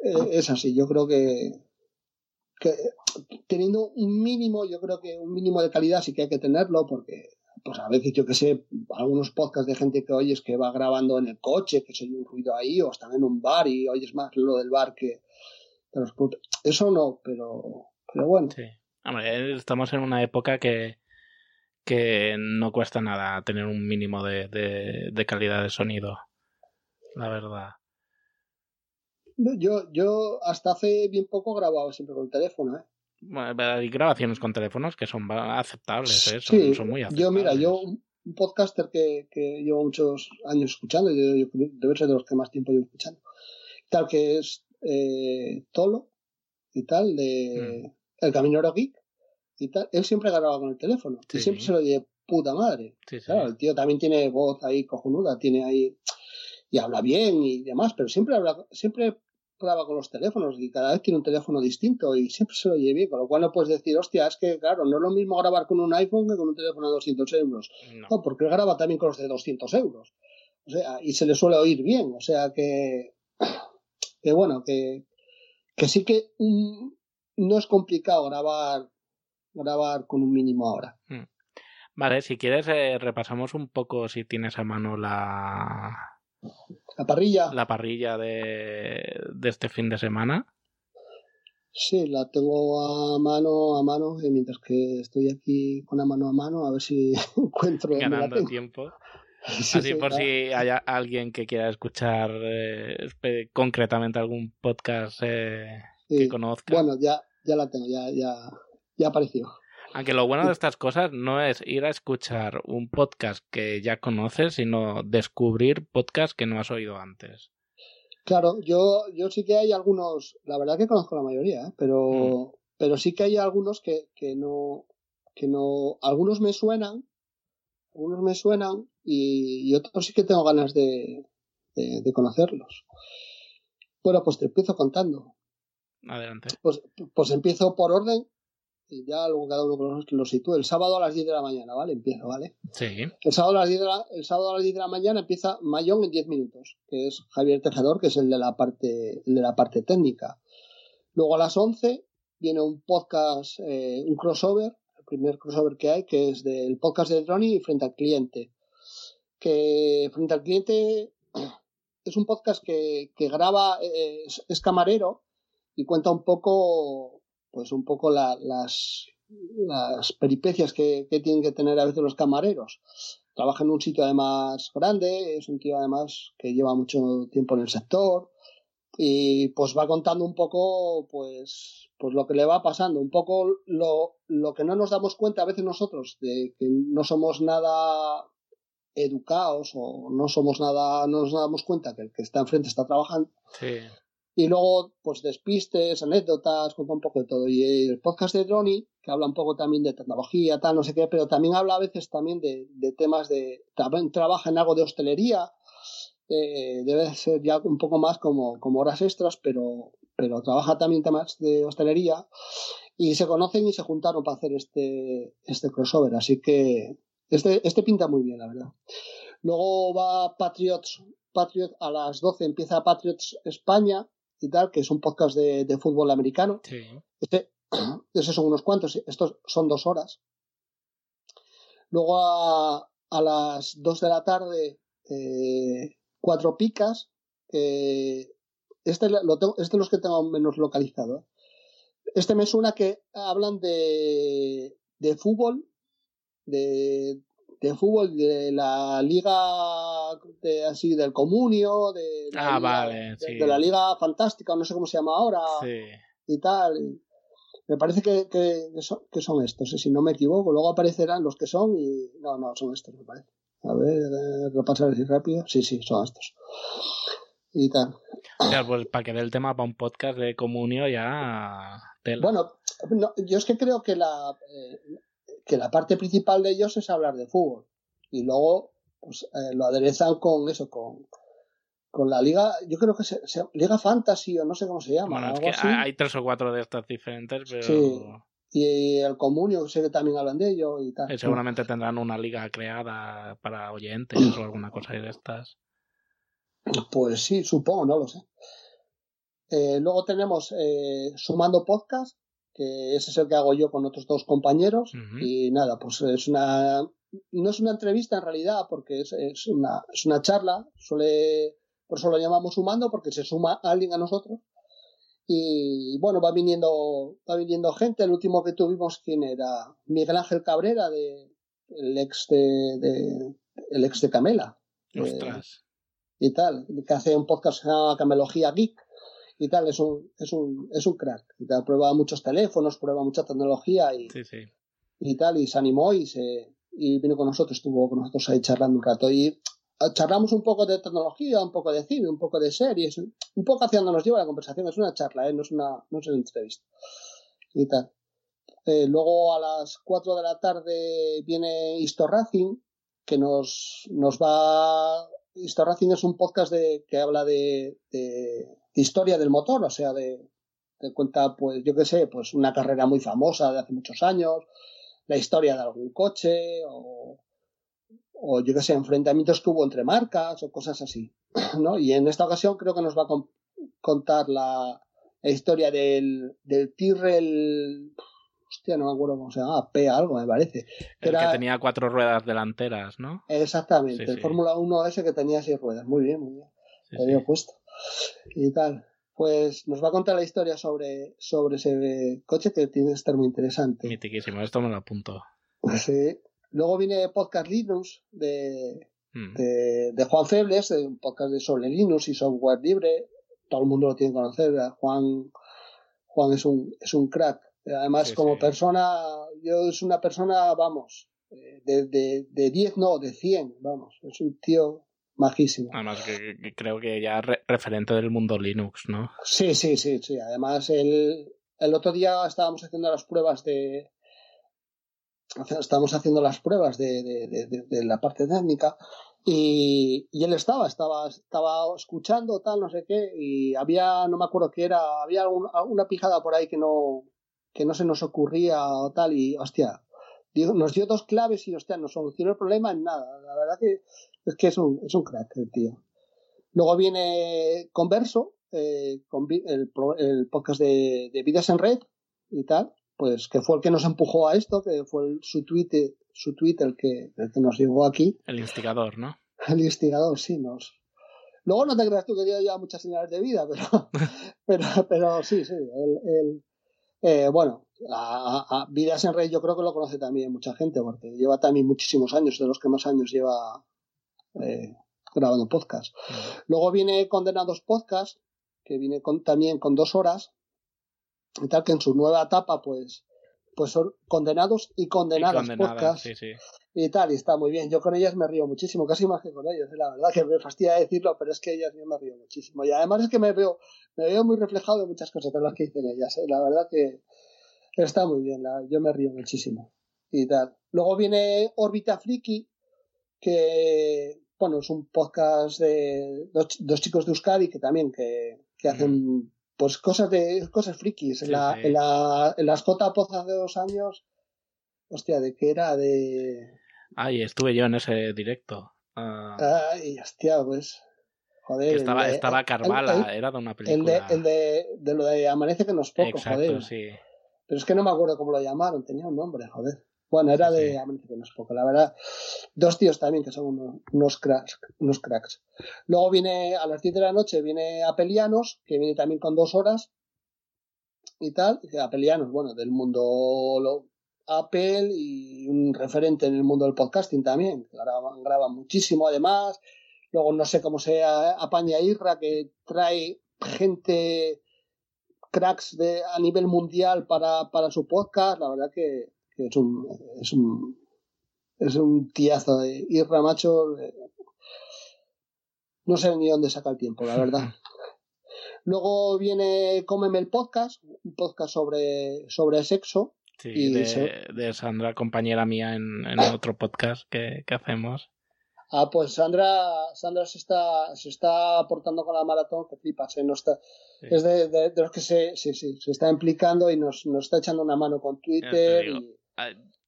eh, es así, yo creo que, teniendo un mínimo, yo creo que un mínimo de calidad sí que hay que tenerlo porque pues a veces yo que sé, algunos podcasts de gente que oyes que va grabando en el coche, que se oye un ruido ahí, o están en un bar y oyes más lo del bar que Eso no, pero, pero bueno. Estamos en una época que, que no cuesta nada tener un mínimo de, de, calidad de sonido, la verdad. Yo, yo hasta hace bien poco grababa siempre con el teléfono, ¿eh? hay grabaciones con teléfonos que son aceptables, ¿eh? son, muy aceptables. Yo, mira, yo, un podcaster que, que llevo muchos años escuchando, yo, debe ser de los que más tiempo llevo escuchando, tal que es eh, Tolo y tal, de mm. El Caminero Geek y tal, él siempre grababa con el teléfono y siempre se lo de puta madre. claro, el tío también tiene voz ahí cojonuda, tiene ahí y habla bien y demás, pero siempre habla, siempre graba con los teléfonos y cada vez tiene un teléfono distinto y siempre se lo oye bien, con lo cual no puedes decir, hostia, es que claro, no es lo mismo grabar con un iPhone que con un teléfono de 200 euros. No, porque él graba también con los de 200 euros. O sea, y se le suele oír bien, o sea que, que bueno, que, que sí que no es complicado grabar, grabar con un mínimo ahora. Hmm. Vale, si quieres eh, repasamos un poco si tienes a mano la, la parrilla. La parrilla de, de este fin de semana. Sí, la tengo a mano a mano y mientras que estoy aquí con la mano a mano a ver si encuentro ganando tiempo. Así por si hay alguien que quiera escuchar eh, concretamente algún podcast eh, que conozca. Bueno, ya, ya la tengo, ya, ya, ya apareció. Aunque lo bueno de estas cosas no es ir a escuchar un podcast que ya conoces, sino descubrir podcasts que no has oído antes. Claro, yo, yo sí que hay algunos, la verdad que conozco la mayoría, ¿eh? pero, mm. pero sí que hay algunos que, que no, que no, algunos me suenan, algunos me suenan y, otros sí que tengo ganas de, de, conocerlos. Bueno, pues te empiezo contando. Adelante. Pues, pues empiezo por orden y ya luego cada uno lo sitúe. El sábado a las 10 de la mañana, ¿vale? Empiezo, ¿vale? Sí. El sábado, a las 10 de la, el sábado a las 10 de la mañana empieza Mayón en 10 minutos, que es Javier Tejedor, que es el de la parte, el de la parte técnica. Luego a las 11 viene un podcast, eh, un crossover, el primer crossover que hay, que es del podcast de Droni y Frente al Cliente. Que Frente al Cliente es un podcast que, que graba, eh, es camarero y cuenta un poco pues un poco las, las peripecias que, tienen que tener a veces los camareros. Trabaja en un sitio además grande, es un tío además que lleva mucho tiempo en el sector y pues va contando un poco pues, pues lo que le va pasando, un poco lo, lo que no nos damos cuenta a veces nosotros de que no somos nada educados o no somos nada, no nos damos cuenta que el que está enfrente está trabajando. Sí. Y luego, pues despistes, anécdotas, cuenta un poco de todo. Y el podcast de Droni, que habla un poco también de tecnología, tal, no sé qué, pero también habla a veces también de, de temas de. También trabaja en algo de hostelería. Eh, debe ser ya un poco más como, como horas extras, pero, pero trabaja también temas de hostelería. Y se conocen y se juntaron para hacer este, este crossover. Así que este, este pinta muy bien, la verdad. Luego va Patriots, Patriot a las 12 empieza Patriots España, y tal, que es un podcast de, de fútbol americano. Sí. Este, esos son unos cuantos, estos son dos horas. Luego a, a las dos de la tarde, eh, cuatro picas. Eh, este, lo tengo, este es los que tengo menos localizado. ¿eh? Este me suena que hablan de, de fútbol, de, de fútbol, de la liga de, así del comunio, de la, Ah, vale, de, sí. de la liga fantástica, no sé cómo se llama ahora Sí. y tal. Me parece que, que, que son, estos, eh, si no me equivoco. Luego aparecerán los que son y. No, no, son estos, me parece. A ver, eh, repasar así rápido. Sí, sí, son estos. Y tal. O sea, pues para que dé el tema para un podcast de comunio ya. tela. Bueno, no, yo es que creo que la, eh, que la parte principal de ellos es hablar de fútbol. Y luego pues, eh, lo aderezan con eso, con, con la liga. Yo creo que se, se- Liga Fantasy o no sé cómo se llama. Bueno, es algo que así. hay tres o cuatro de estas diferentes, pero Sí. Y el comunio, sé que también hablan de ello y tal. eh, seguramente tendrán una liga creada para oyentes o alguna cosa de estas. Pues sí, supongo, no lo sé. Eh, luego tenemos eh, Sumando Podcast, que ese es el que hago yo con otros dos compañeros. Y nada, pues es una. No es una entrevista en realidad, porque es, es una, es una charla. Suele, por eso lo llamamos Sumando, porque se suma alguien a nosotros. Y bueno, va viniendo, va viniendo gente. El último que tuvimos, ¿quién era? Miguel Ángel Cabrera, de, el ex de, de- el ex de Camela. Eh, Ostras. y tal, que hace un podcast que se llama Camelogía Geek y tal, es un, es un, es un crack. Y tal, prueba muchos teléfonos, prueba mucha tecnología y, Sí, sí. y tal, y se animó y se y vino con nosotros, estuvo con nosotros ahí charlando un rato. Y charlamos un poco de tecnología, un poco de cine, un poco de series, un poco hacia donde nos lleva la conversación. Es una charla, ¿eh? no, es una, no es una entrevista. Y tal. Eh, luego a las 4 de la tarde viene Histo Racing, que nos, nos va. Histo Racing es un podcast de, que habla de historia del motor, o sea, de, de cuenta, pues, yo qué sé, pues una carrera muy famosa de hace muchos años, la historia de algún coche, o, o yo qué sé, enfrentamientos que hubo entre marcas, o cosas así, ¿no? Y en esta ocasión creo que nos va a con- contar la, la historia del, del Tyrrell, hostia, no me acuerdo cómo se llama, P algo me parece. Que El era- que tenía cuatro ruedas delanteras, ¿no? Exactamente, Sí, el sí. Fórmula 1 ese que tenía seis ruedas, muy bien, muy bien, Sí, te puesto. Y tal. Pues nos va a contar la historia sobre, sobre ese coche que tiene que estar muy interesante. Mitiquísimo, esto me lo apunto. Sí. Luego viene Podcast Linux de, Mm. de, de Juan Febles, de un podcast de sobre Linux y software libre. Todo el mundo lo tiene que conocer. Juan, Juan es un, es un crack. Además, Sí, como sí. persona, yo es una persona, vamos, eh, de, de, de 10 no, de 100, vamos. Es un tío majísimo. Además, que, que creo que ya re- referente del mundo Linux, ¿no? Sí, sí, sí, sí. Además, el, el otro día estábamos haciendo las pruebas de. Estábamos haciendo las pruebas de, de, de- de- de la parte técnica y, y él estaba, estaba, estaba escuchando tal, no sé qué, y había, no me acuerdo qué era, había alguna pijada por ahí que no, que no se nos ocurría o tal, y hostia, digo, nos dio dos claves y hostia, nos solucionó el problema en nada. La verdad que es que es un, es un crack el tío. Luego viene Converso, eh, con el, podcast de, de Vidas en Red y tal, pues que fue el que nos empujó a esto, que fue el- su tweet, su tweet el que, el que nos llevó aquí, El instigador, ¿no? el instigador, sí, nos. Luego no te creas tú que dio ya muchas señales de vida, pero, pero, pero sí, sí, el, el- eh, bueno, a Vidas en Red yo creo que lo conoce también mucha gente, porque lleva también muchísimos años, de los que más años lleva eh, grabando podcast. Luego viene Condenados Podcast, que viene con, también con dos horas, y tal, que en su nueva etapa, pues, pues son condenados y Y condenadas condenadas, podcast sí, sí. y tal, y está muy bien. Yo con ellas me río muchísimo, casi más que con ellos, eh, la verdad que me fastidia decirlo, pero es que ellas yo me río muchísimo. Y además es que me veo, me veo muy reflejado en muchas cosas de las que dicen ellas, eh, la verdad que está muy bien, la- yo me río muchísimo. Y tal. Luego viene Órbita Friki, que bueno, es un podcast de dos, ch- dos chicos de Euskadi que también que, que hacen pues cosas de cosas frikis. En, la, sí. en, la, en las J-Poz hace dos años, hostia, ¿de qué era? De... Ay, estuve yo en ese directo. Ah, Ay, hostia, pues... joder. estaba, de- estaba Carvala, el- era de una El de, película. el de, de lo de Amanece que no es poco, Exacto, joder. sí. Pero es que no me acuerdo cómo lo llamaron, tenía un nombre, joder. Bueno, era Sí, de sí. Amanece que no es poco, la verdad. Dos tíos también que son unos, unos cracks, unos cracks. Luego viene a las 10 de la noche, viene Apelianos, que viene también con dos horas y tal. Y Apelianos, bueno, del mundo lo- Apple y un referente en el mundo del podcasting también. Graban, graban muchísimo además. Luego no sé cómo se a- apaña Irra, que trae gente cracks de, a nivel mundial para, para su podcast. La verdad que, que es un es un es un tiazo de Irra Macho. No sé ni dónde saca el tiempo, la verdad. Luego viene Cómeme el podcast, un podcast sobre, sobre sexo. Sí, Y de, se- de Sandra, compañera mía en, en otro podcast que, que hacemos. Ah, pues Sandra, Sandra se está, se está aportando con la maratón, que flipas, ¿eh? No está, Sí. es de, de- de los que se, sí, sí, se está implicando y nos, nos está echando una mano con Twitter. y-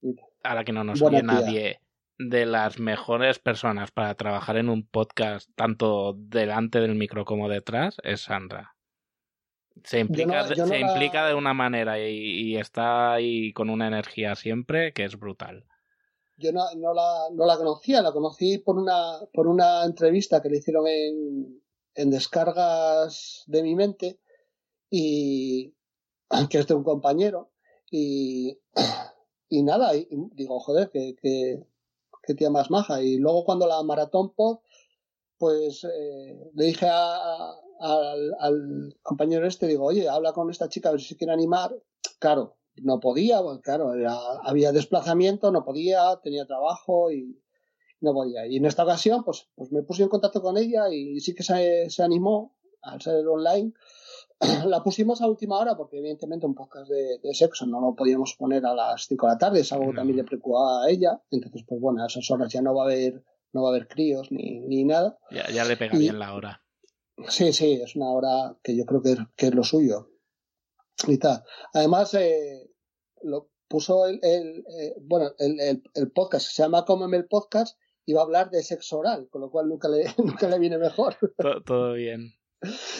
Y- Ahora que no nos oye nadie, de las mejores personas para trabajar en un podcast, tanto delante del micro como detrás, es Sandra. Se implica, yo no se la- implica de una manera y, y está ahí con una energía siempre que es brutal. Yo no, no, la, no la conocía, la conocí por una, por una entrevista que le hicieron en, en descargas de mi mente y que es de un compañero y, y nada, y, digo, joder, que, que, que tía más maja. Y luego cuando la maratón pod, pues eh, le dije a- al compañero este, digo, oye, habla con esta chica a ver si se quiere animar. Claro, no podía, pues, claro, era- había desplazamiento, no podía, tenía trabajo y no podía. Y en esta ocasión, pues, pues me puse en contacto con ella y sí que se, se animó al ser online. La pusimos a última hora porque evidentemente un podcast de, de sexo no lo podíamos poner a las 5 de la tarde, es algo que también le preocupaba a ella. Entonces, pues bueno, a esas horas ya no va a haber, no va a haber críos ni, ni nada. Ya, ya le pega Y- bien la hora. Sí, sí, es una hora que yo creo que, que es lo suyo. Y tal. Además, eh, lo puso el, el, eh, bueno, el, el, el podcast, se llama Cómeme el podcast, y va a hablar de sexo oral, con lo cual nunca le, nunca le viene mejor. To- todo bien.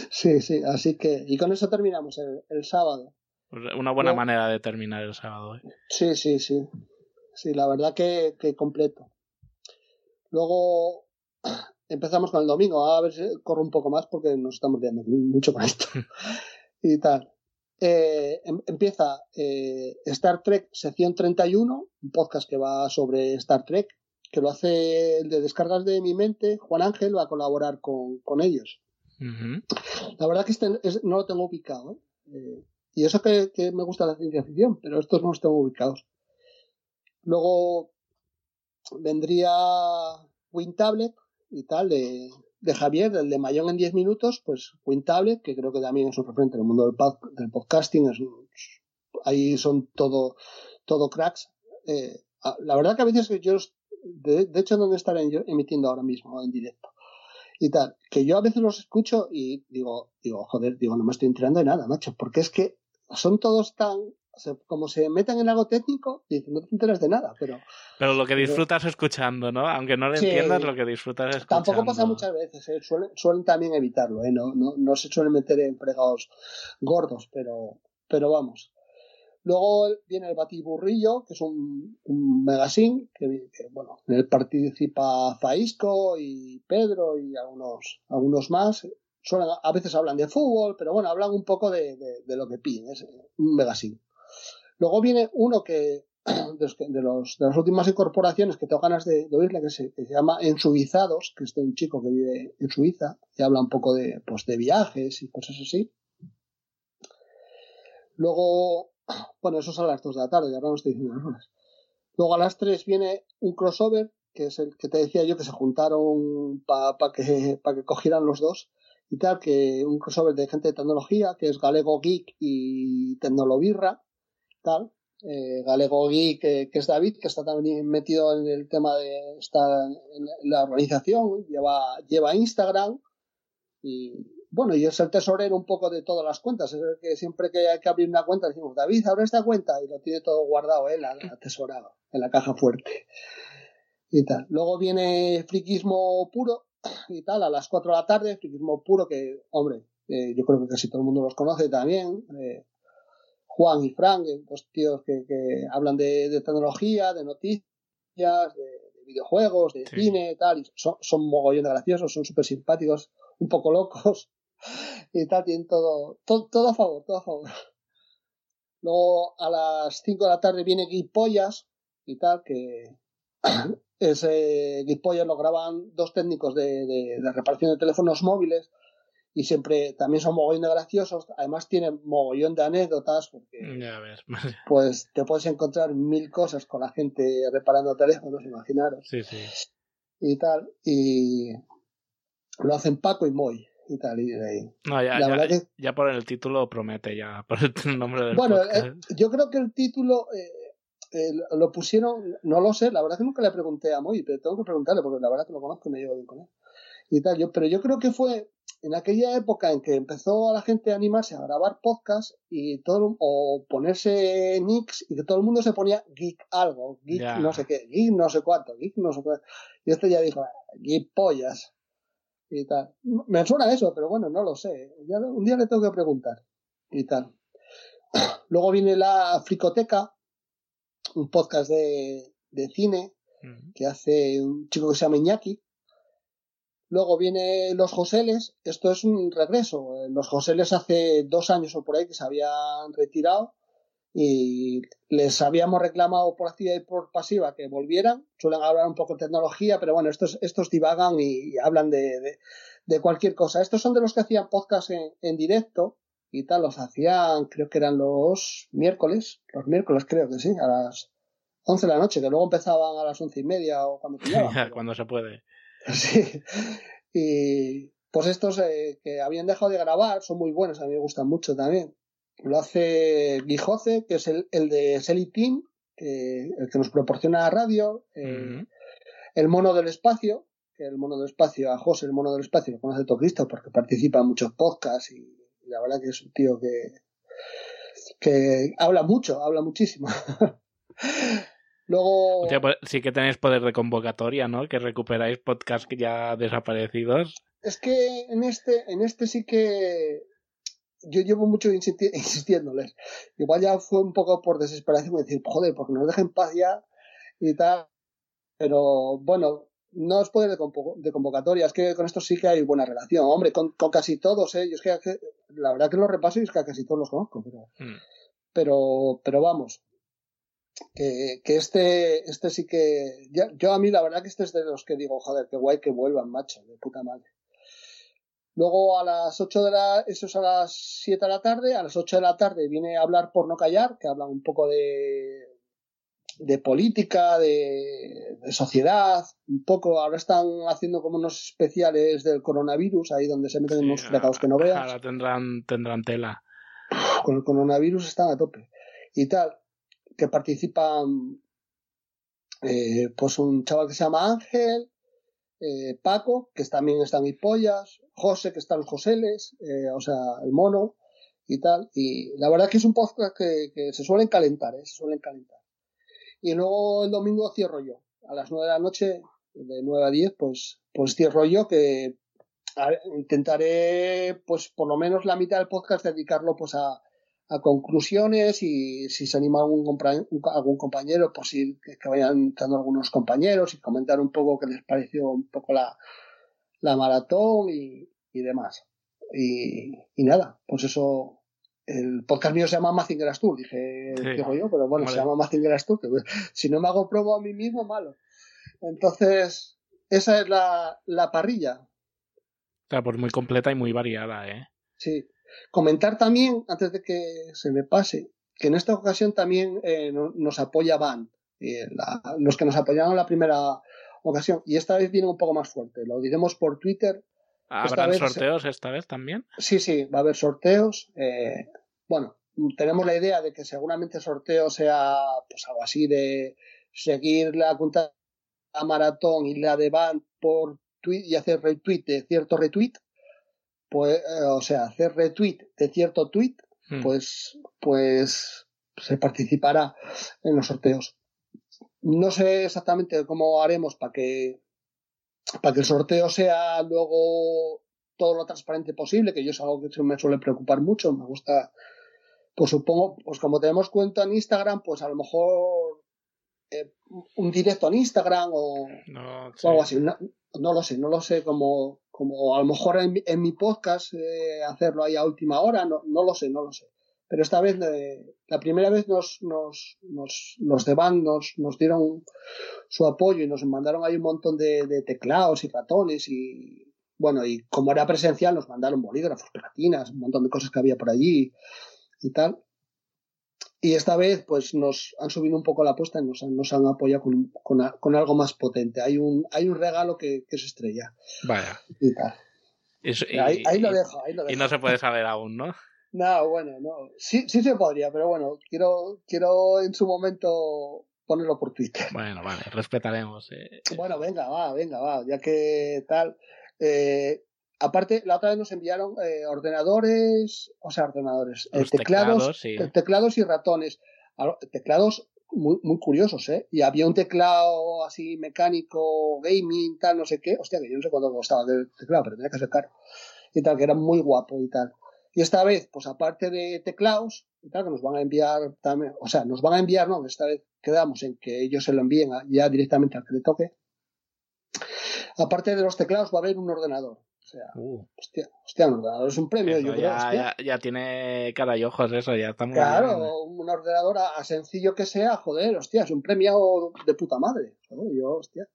Sí, sí, así que, y con eso terminamos el, el sábado. Pues Una buena manera de terminar el sábado. ¿eh? Sí, sí, sí. Sí, la verdad que, que completo. Luego empezamos con el domingo. A ver si corro un poco más porque nos estamos liando mucho con esto. y tal. Eh, em- empieza eh, Star Trek sección 31, un podcast que va sobre Star Trek, que lo hace el de descargas de mi mente. Juan Ángel va a colaborar con, con ellos. La verdad que este es- no lo tengo ubicado. ¿eh? Y eso que, me gusta la ciencia ficción, pero estos no los tengo ubicados. Luego vendría WinTablet y tal, de, de Javier, del de Mayón en 10 minutos, pues WinTablet, que creo que también es un referente en el mundo del, del podcasting, es ahí son todo, todo cracks. Eh, la verdad que a veces yo, de, de hecho, no estaré emitiendo ahora mismo en directo y tal, que yo a veces los escucho y digo, digo, joder, digo, no me estoy enterando de nada, macho, porque es que son todos tan, o sea, como se meten en algo técnico, dices, no te enteras de nada, pero Pero lo que disfrutas escuchando, ¿no? Aunque no lo Sí. entiendas, lo que disfrutas escuchando. tampoco pasa muchas veces, ¿eh? suelen, suelen también evitarlo, ¿eh? no, no, no se suelen meter en fregados gordos, pero, pero vamos. Luego viene el Batiburrillo, que es un, un magazine, que, que, bueno, en él participa Faisco y Pedro y algunos, algunos más. Suelen- a veces hablan de fútbol, pero bueno, hablan un poco de, de- lo que piden, es un magazine. Luego viene uno que, de, los, que- de los- de las últimas incorporaciones que tengo ganas de, de oírle, que se, que se llama Ensuizados, que es de un chico que vive en Suiza y habla un poco de, pues, de viajes y cosas así. Luego, bueno, eso es a las 2 de la tarde, ahora no estoy diciendo las horas. Luego a las 3 viene un crossover, que es el que te decía yo que se juntaron para que, pa que cogieran los dos y tal, que un crossover de gente de tecnología, que es Galego Geek y Tecnolobirra, tal. Eh, Galego Geek, eh, que es David, que está también metido en el tema de estar en la organización, lleva, lleva Instagram y bueno, y es el tesorero un poco de todas las cuentas. Es el que siempre que hay que abrir una cuenta decimos, David, abre esta cuenta y lo tiene todo guardado él, atesorado, en la caja fuerte. Y tal. Luego viene Friquismo Puro, y tal, a las 4 de la tarde, friquismo puro que, hombre, eh, yo creo que casi todo el mundo los conoce también. Eh, Juan y Frank, dos tíos que, que hablan de, de, tecnología, de noticias, de, de videojuegos, de sí. cine, tal, y son, son mogollón de graciosos, son súper simpáticos, un poco locos, y tal, tienen todo, todo, todo a favor, todo a favor. Luego a las 5 de la tarde viene Guipollas y tal, que ese Guipollas lo graban dos técnicos de, de, de, reparación de teléfonos móviles y siempre también son mogollón de graciosos, además tienen mogollón de anécdotas porque ver. pues te puedes encontrar mil cosas con la gente reparando teléfonos, imaginaros. Sí, sí. Y tal, y lo hacen Paco y Moy y tal. Y, y no, ya, ya, que... ya, por el título promete, ya por el nombre del Bueno, eh, yo creo que el título eh, eh, lo pusieron, no lo sé, la verdad que nunca le pregunté a Moy, pero tengo que preguntarle porque la verdad que lo conozco y me llevo bien con él. Y tal, yo, pero yo creo que fue en aquella época en que empezó a la gente a animarse a grabar podcast y todo o ponerse nicks y que todo el mundo se ponía geek algo, geek yeah. no sé qué, geek no sé cuánto, geek no sé cuánto. Y este ya dijo, geek pollas y tal. Me suena eso, pero bueno, no lo sé. Ya un día le tengo que preguntar y tal. Luego viene la Fricoteca, un podcast de, de cine que hace un chico que se llama Iñaki. Luego viene Los Joseles, esto es un regreso. Los Joseles hace dos años o por ahí que se habían retirado y les habíamos reclamado por activa y por pasiva que volvieran. Suelen hablar un poco de tecnología, pero bueno, estos, estos divagan y, y hablan de, de, de, cualquier cosa. Estos son de los que hacían podcast en, en, directo y tal, los hacían, creo que eran los miércoles, los miércoles creo que sí, a las 11 de la noche, que luego empezaban a las once y media o cuando pillaban. cuando se puede. Sí. Y pues estos eh, que habían dejado de grabar son muy buenos, a mí me gustan mucho también. Lo hace Guijoce, que es el, el de Selly Team, que, el que nos proporciona la radio. Eh, uh -huh. El mono del espacio, que el mono del espacio, a José, el mono del espacio, lo conoce todo Cristo porque participa en muchos podcasts y, y la verdad que es un tío que, que habla mucho, habla muchísimo. Luego. O sea, pues, sí que tenéis poder de convocatoria, ¿no? Que recuperáis podcasts ya desaparecidos. Es que en este, en este sí que yo llevo mucho insisti insistiéndoles. Igual ya fue un poco por desesperación decir, joder, porque nos dejen paz ya y tal. Pero bueno, no es poder de, de convocatoria, es que con esto sí que hay buena relación. Hombre, con, con casi todos, ¿eh? Yo es que la verdad que los repaso y es que a casi todos los conozco, pero, mm. pero, pero vamos, que, que este, este sí que, ya, yo a mí la verdad que este es de los que digo, joder, qué guay que vuelvan, macho, de puta madre. Luego a las 8 de la, eso es a las 7 de la tarde, a las 8 de la tarde viene a hablar por no callar, que habla un poco de, de política, de, de sociedad, un poco, ahora están haciendo como unos especiales del coronavirus, ahí donde se meten sí, unos fregados que no veas. Ahora tendrán, tendrán tela. Con el coronavirus están a tope. Y tal, que participan eh, pues un chaval que se llama Ángel, eh, Paco, que también están y pollas, José, que están los Joseles, eh, o sea, el mono y tal. Y la verdad que es un podcast que, se suelen calentar, ¿eh? se suelen calentar. Y luego el domingo cierro yo. A las nueve de la noche, de nueve a diez, pues, pues cierro yo que intentaré, pues por lo menos la mitad del podcast dedicarlo pues a, a conclusiones y si se anima algún, algún compañero, pues sí, que, que vayan entrando algunos compañeros y comentar un poco qué les pareció un poco la, la maratón y, y demás. Y, y, nada, pues eso, el podcast mío se llama Mazinger Tour, dije, sí. digo yo, pero bueno, vale. se llama Mazinger Tour, que si no me hago promo a mí mismo, malo. Entonces, esa es la, la parrilla. Sea, pues muy completa y muy variada, ¿eh? Sí. Comentar también, antes de que se me pase, que en esta ocasión también eh, nos apoya Van, eh, la, los que nos apoyaron la primera ocasión, y esta vez viene un poco más fuerte. Lo diremos por Twitter. ¿Habrán esta sorteos esta vez también? Sí, sí, va a haber sorteos. Eh, bueno, tenemos la idea de que seguramente el sorteo sea pues algo así de seguir la cuenta a maratón y la de Van por tweet y hacer retweet de cierto retweet pues, eh, o sea, hacer retweet de cierto tweet, hmm. pues, pues se participará en los sorteos. No sé exactamente cómo haremos para que para que el sorteo sea luego todo lo transparente posible, que yo es algo que me suele preocupar mucho, me gusta, pues supongo, pues como tenemos cuenta en Instagram, pues a lo mejor eh, un directo en Instagram o, algo así, no, lo sé, no lo sé, como, como a lo mejor en, mi podcast eh, hacerlo ahí a última hora, no, no lo sé, no lo sé pero esta vez, eh, la primera vez nos, nos, nos, los de Band nos, nos dieron su apoyo y nos mandaron ahí un montón de, teclados y ratones y, bueno, y como era presencial nos mandaron bolígrafos, pegatinas, un montón de cosas que había por allí y tal. Y esta vez, pues nos han subido un poco la apuesta y nos, nos han apoyado con, con, algo más potente. Hay un, hay un regalo que, que es estrella. Vaya. Y tal. ahí, lo dejo, ahí lo dejo. Y no se puede saber aún, ¿no? No, bueno, no. Sí, sí se podría, pero bueno, quiero, quiero en su momento ponerlo por Twitter. Bueno, vale, respetaremos. Eh. Bueno, venga, va, venga, va, ya que tal. Eh, aparte, la otra vez nos enviaron eh, ordenadores, o sea, ordenadores, teclados, teclados, y ratones. Teclados muy, muy curiosos, ¿eh? Y había un teclado así mecánico, gaming, tal, no sé qué. Hostia, que yo no sé cuánto costaba el teclado, pero tenía que ser caro. Y tal, que era muy guapo y tal. Y esta vez, pues aparte de teclados, que nos van a enviar también, o sea, nos van a enviar, no, esta vez quedamos en que ellos se lo envíen ya directamente al que le toque. Aparte de los teclados va a haber un ordenador. O sea, uh. hostia, hostia, un ordenador es un premio, yo creo. Ya, ya, tiene cara y ojos eso, ya está muy Claro, un ordenador a, sencillo que sea, joder, hostia, es un premio de puta madre. Yo, hostia.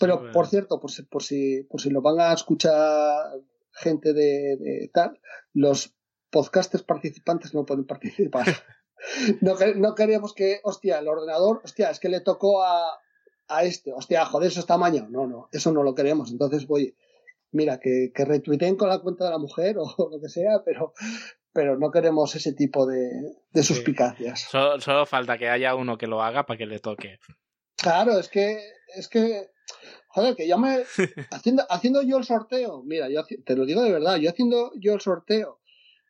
Pero, por cierto, por si, por si, por si lo van a escuchar gente de, tal, los podcasters participantes no pueden participar. no, no queríamos que, hostia, el ordenador, hostia, es que le tocó a, a este, hostia, joder, eso está mañana. No, no, eso no lo queremos. Entonces, voy, mira, que, que retuiteen con la cuenta de la mujer o lo que sea, pero, pero no queremos ese tipo de, de suspicacias. Solo, falta que haya uno que lo haga para que le toque. Claro, es que, es que Joder, que yo me. Haciendo, haciendo yo el sorteo, mira, yo te lo digo de verdad, yo haciendo yo el sorteo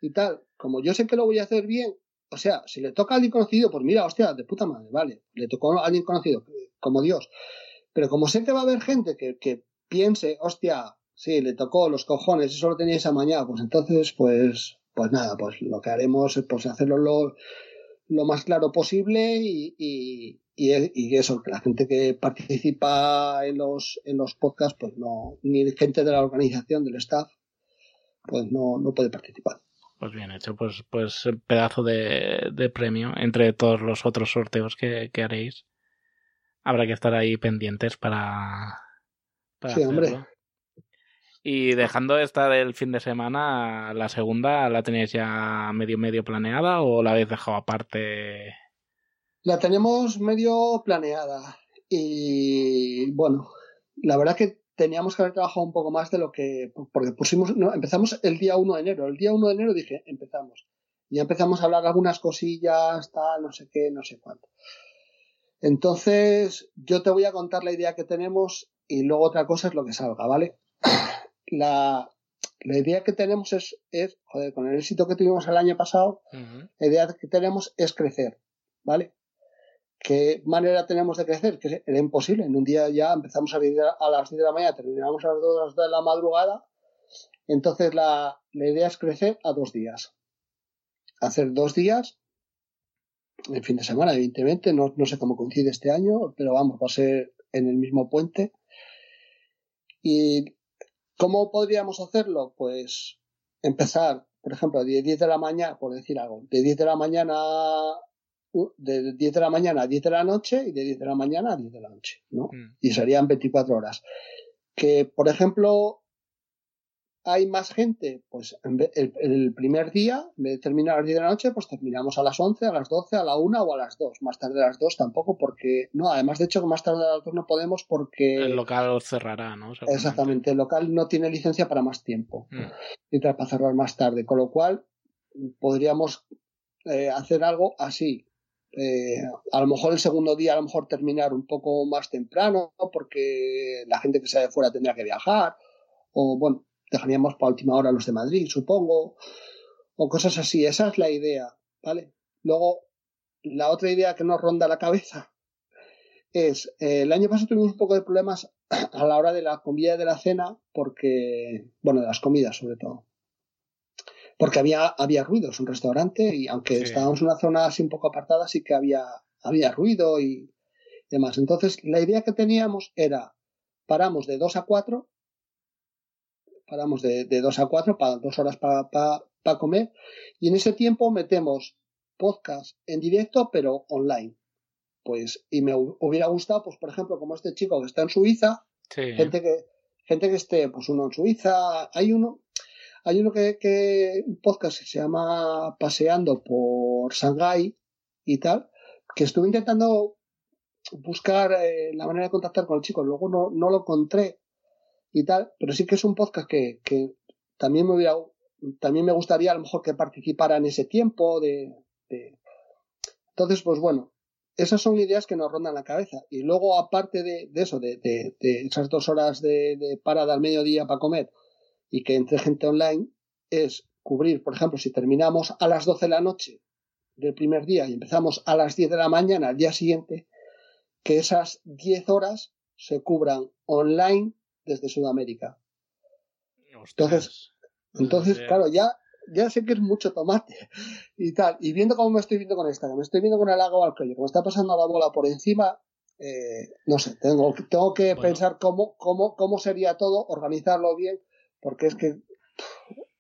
y tal, como yo sé que lo voy a hacer bien, o sea, si le toca a alguien conocido, pues mira, hostia, de puta madre, vale, le tocó a alguien conocido, como Dios. Pero como sé que va a haber gente que, que piense, hostia, sí, le tocó los cojones, eso lo teníais a mañana, pues entonces, pues, pues nada, pues lo que haremos es pues hacerlo lo, lo más claro posible y, y, eso, que la gente que participa en los, en los podcasts, pues no, ni gente de la organización, del staff, pues no, no puede participar. Pues bien hecho, pues, pues pedazo de, de premio entre todos los otros sorteos que, que, haréis. Habrá que estar ahí pendientes para, para sí, hombre. Y dejando esta del fin de semana, la segunda, ¿la tenéis ya medio medio planeada o la habéis dejado aparte? La tenemos medio planeada y bueno, la verdad que teníamos que haber trabajado un poco más de lo que, porque pusimos, no, empezamos el día 1 de enero, el día 1 de enero dije, empezamos. Y empezamos a hablar algunas cosillas, tal, no sé qué, no sé cuánto. Entonces, yo te voy a contar la idea que tenemos y luego otra cosa es lo que salga, ¿vale? La, la idea que tenemos es, es, joder, con el éxito que tuvimos el año pasado, la idea que tenemos es crecer, ¿vale? ¿Qué manera tenemos de crecer? Que era imposible. En un día ya empezamos a, a las 10 de la mañana, terminamos a las 2 de la madrugada. Entonces la, idea es crecer a dos días. Hacer dos días, el fin de semana, evidentemente, no, no sé cómo coincide este año, pero vamos, va a ser en el mismo puente. ¿Y cómo podríamos hacerlo? Pues empezar, por ejemplo, de 10 de la mañana, por decir algo, de 10 de la mañana de 10 de la mañana a 10 de la noche y de 10 de la mañana a 10 de la noche, ¿no? Mm. Y serían 24 horas. Que, por ejemplo, hay más gente, pues el, el, primer día, en vez de terminar a las 10 de la noche, pues terminamos a las 11, a las 12, a la 1 o a las 2. Más tarde a las 2 tampoco, porque, no, además de hecho que más tarde a las 2 no podemos porque... El local cerrará, ¿no? Exactamente, el local no tiene licencia para más tiempo. Mm. Y para cerrar más tarde, con lo cual podríamos eh, hacer algo así. Eh, a lo mejor el segundo día, a lo mejor terminar un poco más temprano, porque la gente que sale de fuera tendrá que viajar, o bueno, dejaríamos para última hora los de Madrid, supongo, o cosas así. Esa es la idea, ¿vale? Luego, la otra idea que nos ronda la cabeza es, eh, el año pasado tuvimos un poco de problemas a la hora de la comida y de la cena, porque, bueno, de las comidas sobre todo. Porque había, había ruido, es un restaurante y aunque estábamos en una zona así un poco apartada, sí que había, había ruido y demás. Entonces, la idea que teníamos era, paramos de 2 a 4, paramos de, de 2 a 4, para dos horas para comer, y en ese tiempo metemos podcast en directo, pero online. Pues, y me hubiera gustado, pues, por ejemplo, como este chico que está en Suiza, gente que, gente que esté, pues, uno en Suiza, hay uno, hay uno que, que, un podcast que se llama Paseando por Shanghai y tal, que estuve intentando buscar eh, la manera de contactar con el chico, luego no, no lo encontré y tal, pero sí que es un podcast que, que también me hubiera, también me gustaría a lo mejor que participara en ese tiempo de, de... entonces pues bueno esas son ideas que nos rondan la cabeza. Y luego, aparte de, eso, de, esas dos horas de, parada al mediodía para comer y que entre gente online, es cubrir, por ejemplo, si terminamos a las 12 de la noche del primer día y empezamos a las 10 de la mañana al día siguiente, que esas 10 horas se cubran online desde Sudamérica. Entonces, entonces, claro, ya ya sé que es mucho tomate y tal. Y viendo cómo me estoy viendo con esta, que me estoy viendo con el agua al cuello, como está pasando la bola por encima, eh, no sé, tengo, tengo que pensar cómo, cómo, cómo sería todo, organizarlo bien, porque es que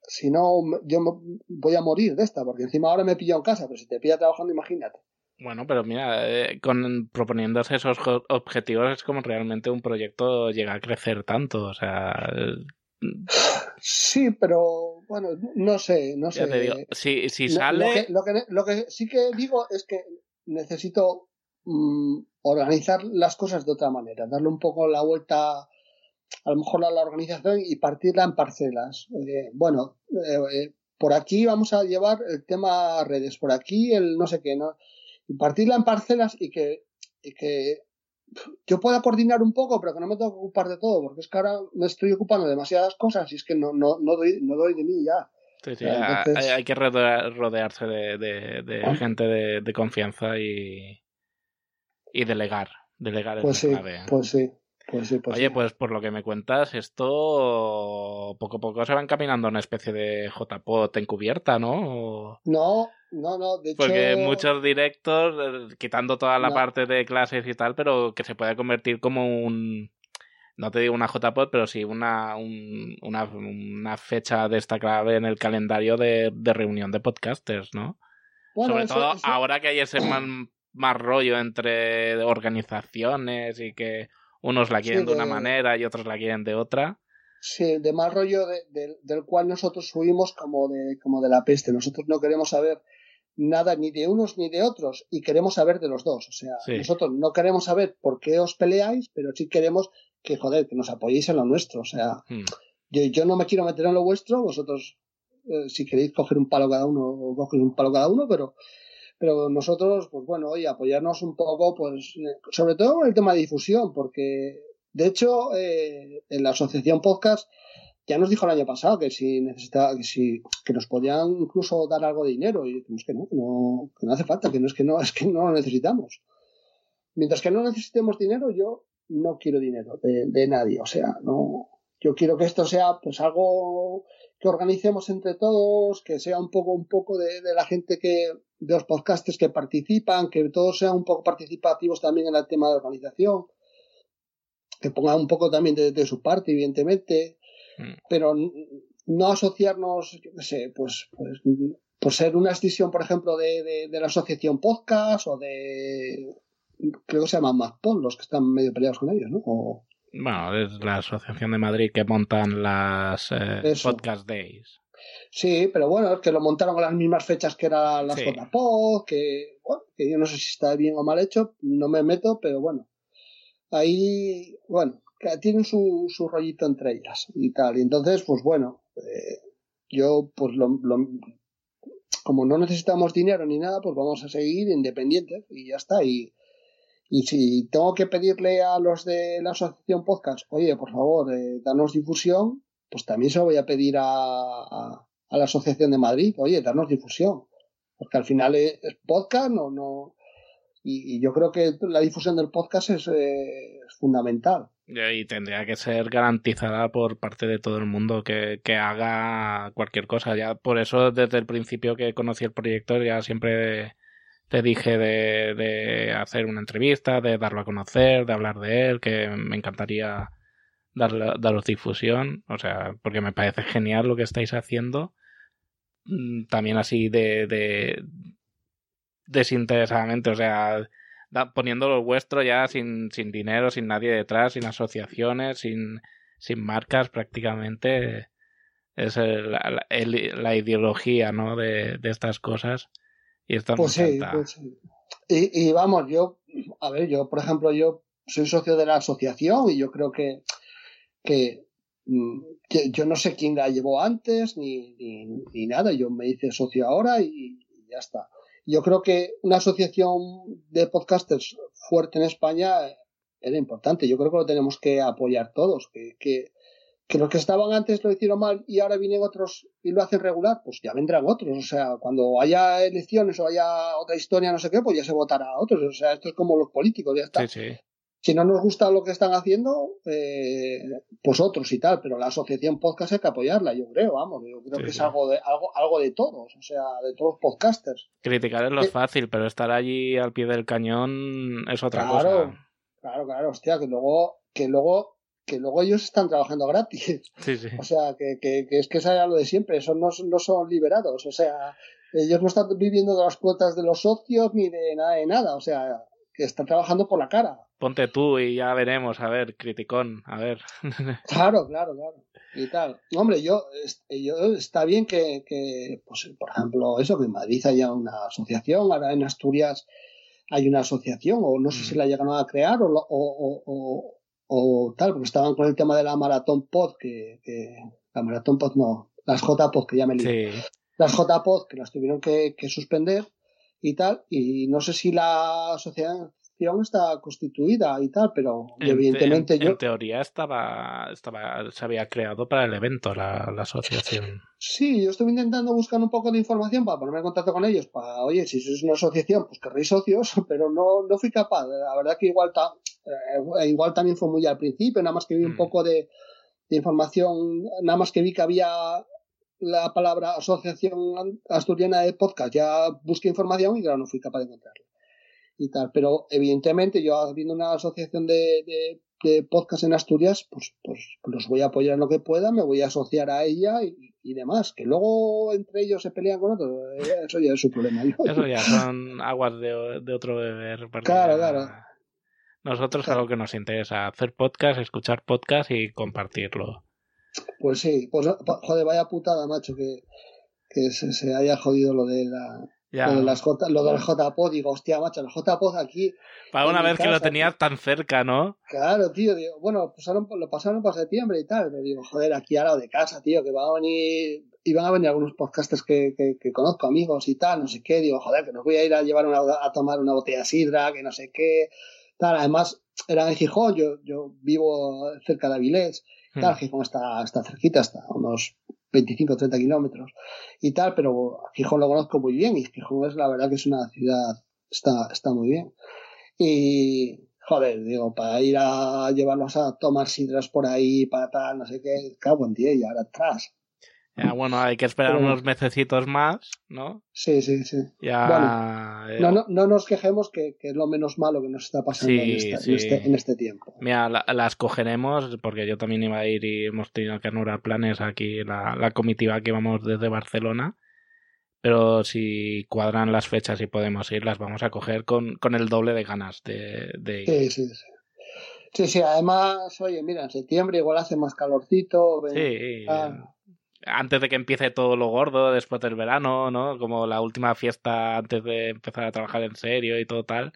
si no, yo voy a morir de esta, porque encima ahora me pillo en casa, pero si te pilla trabajando, imagínate. Bueno, pero mira, eh, con proponiéndose esos objetivos es como realmente un proyecto llega a crecer tanto, o sea, Sí, pero bueno, no sé, no sé. si, si sale. Lo que, lo, que, sí que digo es que necesito mm, organizar las cosas de otra manera, darle un poco la vuelta, a lo mejor a la organización y partirla en parcelas. Eh, bueno, eh, eh, por aquí vamos a llevar el tema redes, por aquí el no sé qué, ¿no? Y partirla en parcelas y que, y que yo pueda coordinar un poco, pero que no me tengo que ocupar de todo, porque es que ahora me estoy ocupando de demasiadas cosas y es que no, no, no, doy, no doy de mí ya. hay, que rodearse de, ah. gente de, confianza y, y delegar. Delegar pues sí, Pues sí. Pues sí, pues Oye, pues por lo que me cuentas, esto poco a poco se va encaminando a una especie de JPOT encubierta, ¿no? No, no, no, de Porque muchos directos, eh, quitando toda la parte de clases y tal, pero que se puede convertir como un. No te digo una JPOT, pero sí una, una, una, fecha destacable en el calendario de, reunión de podcasters, ¿no? Sobre todo ahora que hay ese más, rollo entre organizaciones y que unos la quieren de, una manera y otros la quieren de otra. Sí, de más rollo del cual nosotros subimos como de, como de la peste. Nosotros no queremos saber nada ni de unos ni de otros y queremos saber de los dos. O sea, nosotros no queremos saber por qué os peleáis, pero sí queremos que, joder, que nos apoyéis en lo nuestro. O sea, hmm. yo, no me quiero meter en lo vuestro, vosotros, eh, si queréis coger un palo cada uno, coger un palo cada uno, pero, pero nosotros, pues bueno, oye, apoyarnos un poco, pues, eh, sobre todo en el tema de difusión, porque, de hecho, eh, en la asociación podcast, ya nos dijo el año pasado que si necesitaba, que si, que nos podían incluso dar algo de dinero, y decimos que no, que no, que no hace falta, que no es que no, es que no lo necesitamos. Mientras que no necesitemos dinero, yo no quiero dinero de, de nadie, o sea, no, yo quiero que esto sea pues algo que organicemos entre todos, que sea un poco, un poco de, de la gente que, de los podcasters que participan, que todos sean un poco participativos también en el tema de organización, que pongan un poco también de, de su parte, evidentemente, Mm. pero no asociarnos, yo qué sé, pues, pues por ser una extensión, por ejemplo, de, de, la asociación podcast o de creo que se llaman MacPod los que están medio peleados con ellos, ¿no? Bueno, es la asociación de Madrid que montan las eh, podcast days. Sí, pero bueno, es que lo montaron a las mismas fechas que eran las JPod, que, bueno, que yo no sé si está bien o mal hecho, no me meto, pero bueno. Ahí, bueno, tienen su, su rollito entre ellas y tal. Y entonces, pues bueno, eh, yo, pues lo, como no necesitamos dinero ni nada, pues vamos a seguir independientes y ya está. Y, y si tengo que pedirle a los de la asociación podcast, oye, por favor, eh, danos difusión, pues también se lo voy a pedir a, la asociación de Madrid, oye, danos difusión. Porque al final es, podcast, no, no, Y, yo creo que la difusión del podcast es, eh, fundamental. Y tendría que ser garantizada por parte de todo el mundo que, que, haga cualquier cosa. Ya por eso desde el principio que conocí el proyecto ya siempre te dije de, de hacer una entrevista, de darlo a conocer, de hablar de él, que me encantaría darle, daros difusión. O sea, porque me parece genial lo que estáis haciendo. Mm, también así de, de desinteresadamente, o sea, poniendo lo vuestro ya sin, sin dinero, sin nadie detrás, sin asociaciones, sin, sin marcas prácticamente. Es la, la, ideología, ¿no? De, de, estas cosas. Y esto pues sí, pues Y, y, vamos, yo, a ver, yo, por ejemplo, yo soy socio de la asociación y yo creo que, que, mm, yo no sé quién la llevó antes ni, ni, ni, nada. Yo me hice socio ahora y ya está. Yo creo que una asociación de podcasters fuerte en España era importante. Yo creo que lo tenemos que apoyar todos. Que, que, que los que estaban antes lo hicieron mal y ahora vienen otros y lo hacen regular, pues ya vendrán otros. O sea, cuando haya elecciones o haya otra historia, no sé qué, pues ya se votará a otros. O sea, esto es como los políticos, ya está. Sí, sí si no nos gusta lo que están haciendo, eh, pues otros y tal, pero la asociación podcast hay que apoyarla, yo creo, vamos, yo creo que es algo de, algo, algo de todos, o sea, de todos los podcasters. Criticar es lo fácil, pero estar allí al pie del cañón es otra cosa. Claro, claro, claro, hostia, que luego, que luego, que luego ellos están trabajando gratis. Sí, sí. O sea, que, que, que es que es lo de siempre, esos no, no son liberados, o sea, ellos no están viviendo de las cuotas de los socios ni de nada de nada, o sea, que están trabajando por la cara ponte tú y ya veremos, a ver, criticón, a ver. Claro, claro, claro. Y tal. Hombre, yo, yo está bien que, que, pues, por ejemplo, eso, que en Madrid haya una asociación, ahora en Asturias hay una asociación, o no sé si mm. la llegaron a crear o, o, o, o, tal, porque estaban con el tema de la maratón pod, que, que la maratón pod no, las JPod, que ya me Sí. Las JPod, que las tuvieron que, que suspender y tal, y no sé si la asociación está constituida y tal, pero evidentemente yo. En teoría estaba, estaba, se había creado para el evento la, la, asociación. Sí, yo estuve intentando buscar un poco de información para ponerme en contacto con ellos, para, oye, si es una asociación, pues querréis socios, pero no, no fui capaz. La verdad que igual, ta, eh, igual también fue muy al principio, nada más que vi un mm. poco de, de información, nada más que vi que había la palabra Asociación Asturiana de Podcast, ya busqué información y claro, no fui capaz de encontrarla y tal. Pero evidentemente yo habiendo una asociación de, de, de podcast en Asturias, pues, pues, los voy a apoyar en lo que pueda, me voy a asociar a ella y, y demás. Que luego entre ellos se pelean con otros, eh, eso ya es su problema. Eso ya son aguas de, de otro beber. Claro, claro. Nosotros claro. algo que nos interesa, hacer podcast, escuchar podcast y compartirlo. Pues sí, pues joder, vaya putada, macho, que, que se, se haya jodido lo de la, lo, de las J, lo del JPod, digo, hostia, macho, el JPod aquí. Para una vez que lo tenías tan cerca, ¿no? Claro, tío, digo, bueno, pasaron, lo pasaron por septiembre y tal, pero digo, joder, aquí al lado de casa, tío, que van a venir, iban a venir algunos podcasters que, que, que, conozco, amigos y tal, no sé qué, digo, joder, que nos voy a ir a llevar una, a tomar una botella de sidra, que no sé qué, tal, además, era en Gijón, yo, yo vivo cerca de Avilés, tal, hmm. Gijón está, está cerquita, está unos 25 o 30 kilómetros y tal, pero Gijón lo conozco muy bien y Gijón es la verdad que es una ciudad, está, está muy bien. Y, joder, digo, para ir a llevarlos a tomar sidras por ahí, para tal, no sé qué, cago en día y ahora atrás. Ya, bueno, hay que esperar unos mesecitos más, ¿no? Sí, sí, sí. Ya, bueno, eh, no, no, no, nos quejemos que, que, es lo menos malo que nos está pasando sí, en, esta, sí. en, este, en, este, tiempo. Mira, la, las cogeremos porque yo también iba a ir y hemos tenido que anular planes aquí, la, la comitiva que vamos desde Barcelona. Pero si cuadran las fechas y podemos ir, las vamos a coger con, con el doble de ganas de, de ir. Sí, sí, sí. Sí, sí, además, oye, mira, en septiembre igual hace más calorcito. Ven, sí. Ah, antes de que empiece todo lo gordo, después del verano, ¿no? Como la última fiesta antes de empezar a trabajar en serio y todo tal.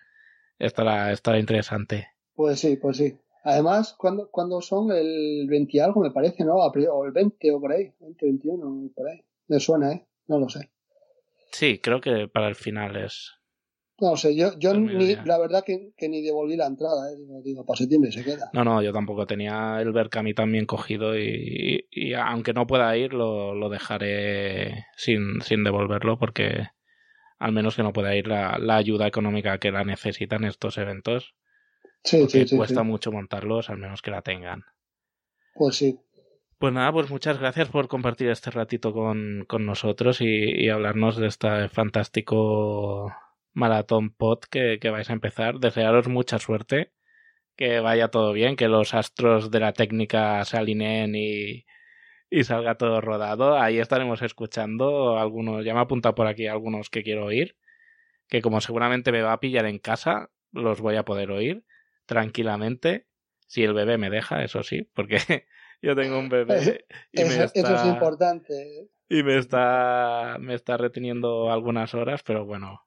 Estará, estará interesante. Pues sí, pues sí. Además, cuando cuando son? El 20 y algo, me parece, ¿no? O el 20 o por ahí. 20, 21, por ahí. Me suena, ¿eh? No lo sé. Sí, creo que para el final es. No sé, yo, yo ni, la verdad que, que, ni devolví la entrada, ¿eh? digo, digo, para septiembre se queda. No, no, yo tampoco tenía el Berkami también cogido y, y, y, aunque no pueda ir, lo, lo dejaré sin, sin devolverlo porque al menos que no pueda ir la, la ayuda económica que la necesitan estos eventos. Sí, porque sí, sí, cuesta sí. mucho montarlos, al menos que la tengan. Pues sí. Pues nada, pues muchas gracias por compartir este ratito con, con nosotros y, y hablarnos de este fantástico maratón pod que, que vais a empezar. Desearos mucha suerte, que vaya todo bien, que los astros de la técnica se alineen y, y salga todo rodado. Ahí estaremos escuchando algunos, ya me he apuntado por aquí algunos que quiero oír, que como seguramente me va a pillar en casa, los voy a poder oír tranquilamente, si el bebé me deja, eso sí, porque yo tengo un bebé y Eso, me eso es importante. y me está me está reteniendo algunas horas, pero bueno,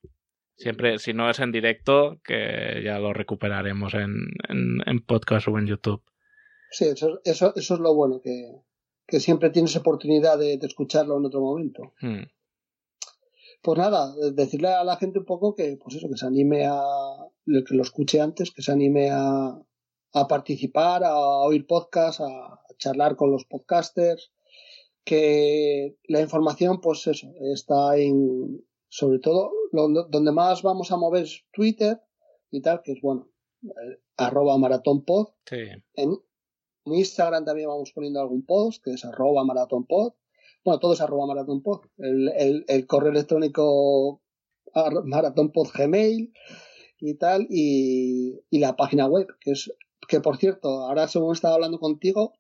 siempre si no es en directo, que ya lo recuperaremos en, en, en podcast o en YouTube. Sí, eso, eso, eso es lo bueno, que, que siempre tienes oportunidad de, de escucharlo en otro momento. Hmm. Pues nada, decirle a la gente un poco que, pues eso, que se anime a, que lo escuche antes, que se anime a, a participar, a oír podcasts, a, a charlar con los podcasters, que la información, pues eso, está en, sobre todo, lo- donde más vamos a mover es Twitter y tal, que es bueno, eh, arroba maratónpod, Sí. en, en Instagram también vamos poniendo algún post, que es arroba maratónpod. Bueno, todo es arroba maratónpod. El, el, el correo electrónico ar- maratónpod gmail y tal. Y, y la página web, que es, que por cierto, ahora según estaba hablando contigo,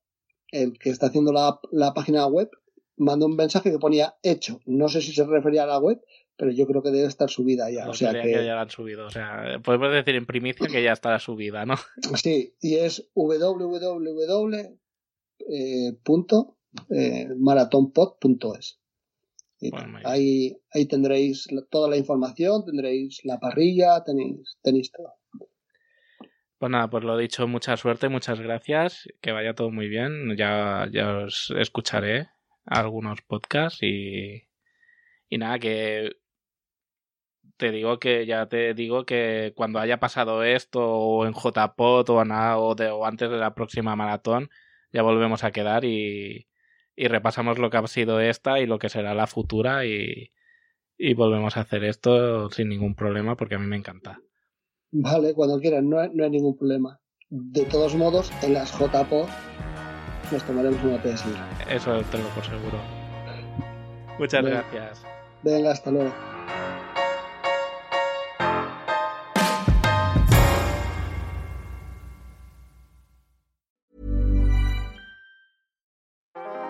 el que está haciendo la, la página web mandó un mensaje que ponía hecho. No sé si se refería a la web, pero yo creo que debe estar subida ya. No O sea que, ya la han subido. O sea, podemos decir en primicia que ya está subida, ¿no? Sí, y es www. eh, eh, Bueno, ahí, ahí tendréis la- toda la información, tendréis la parrilla, tenéis, tenéis todo. Pues nada, pues lo dicho, mucha suerte, muchas gracias, que vaya todo muy bien. Ya, ya os escucharé algunos podcasts y, y nada, que te digo que ya te digo que cuando haya pasado esto o en JPod o, nada, o, de- o antes de la próxima maratón, ya volvemos a quedar y, y repasamos lo que ha sido esta y lo que será la futura y, y volvemos a hacer esto sin ningún problema porque a mí me encanta. Vale, cuando quieran, no, hay- no hay ningún problema. De todos modos, en las JPO nos tomaremos una PSI. Eso tengo por seguro. Muchas Bien. gracias. Venga, hasta luego.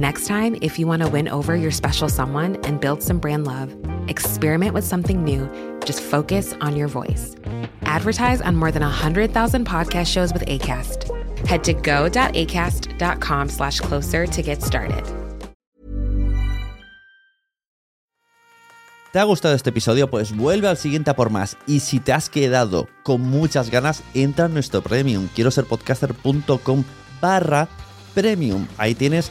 Next time, if you want to win over your special someone and build some brand love, experiment with something new. Just focus on your voice. Advertise on more than 100,000 podcast shows with ACAST. Head to go.acast.com slash closer to get started. ¿Te ha gustado este episodio? Pues vuelve al siguiente a por más. Y si te has quedado con muchas ganas, entra en nuestro premium. Quiero ser podcaster.com barra premium. Ahí tienes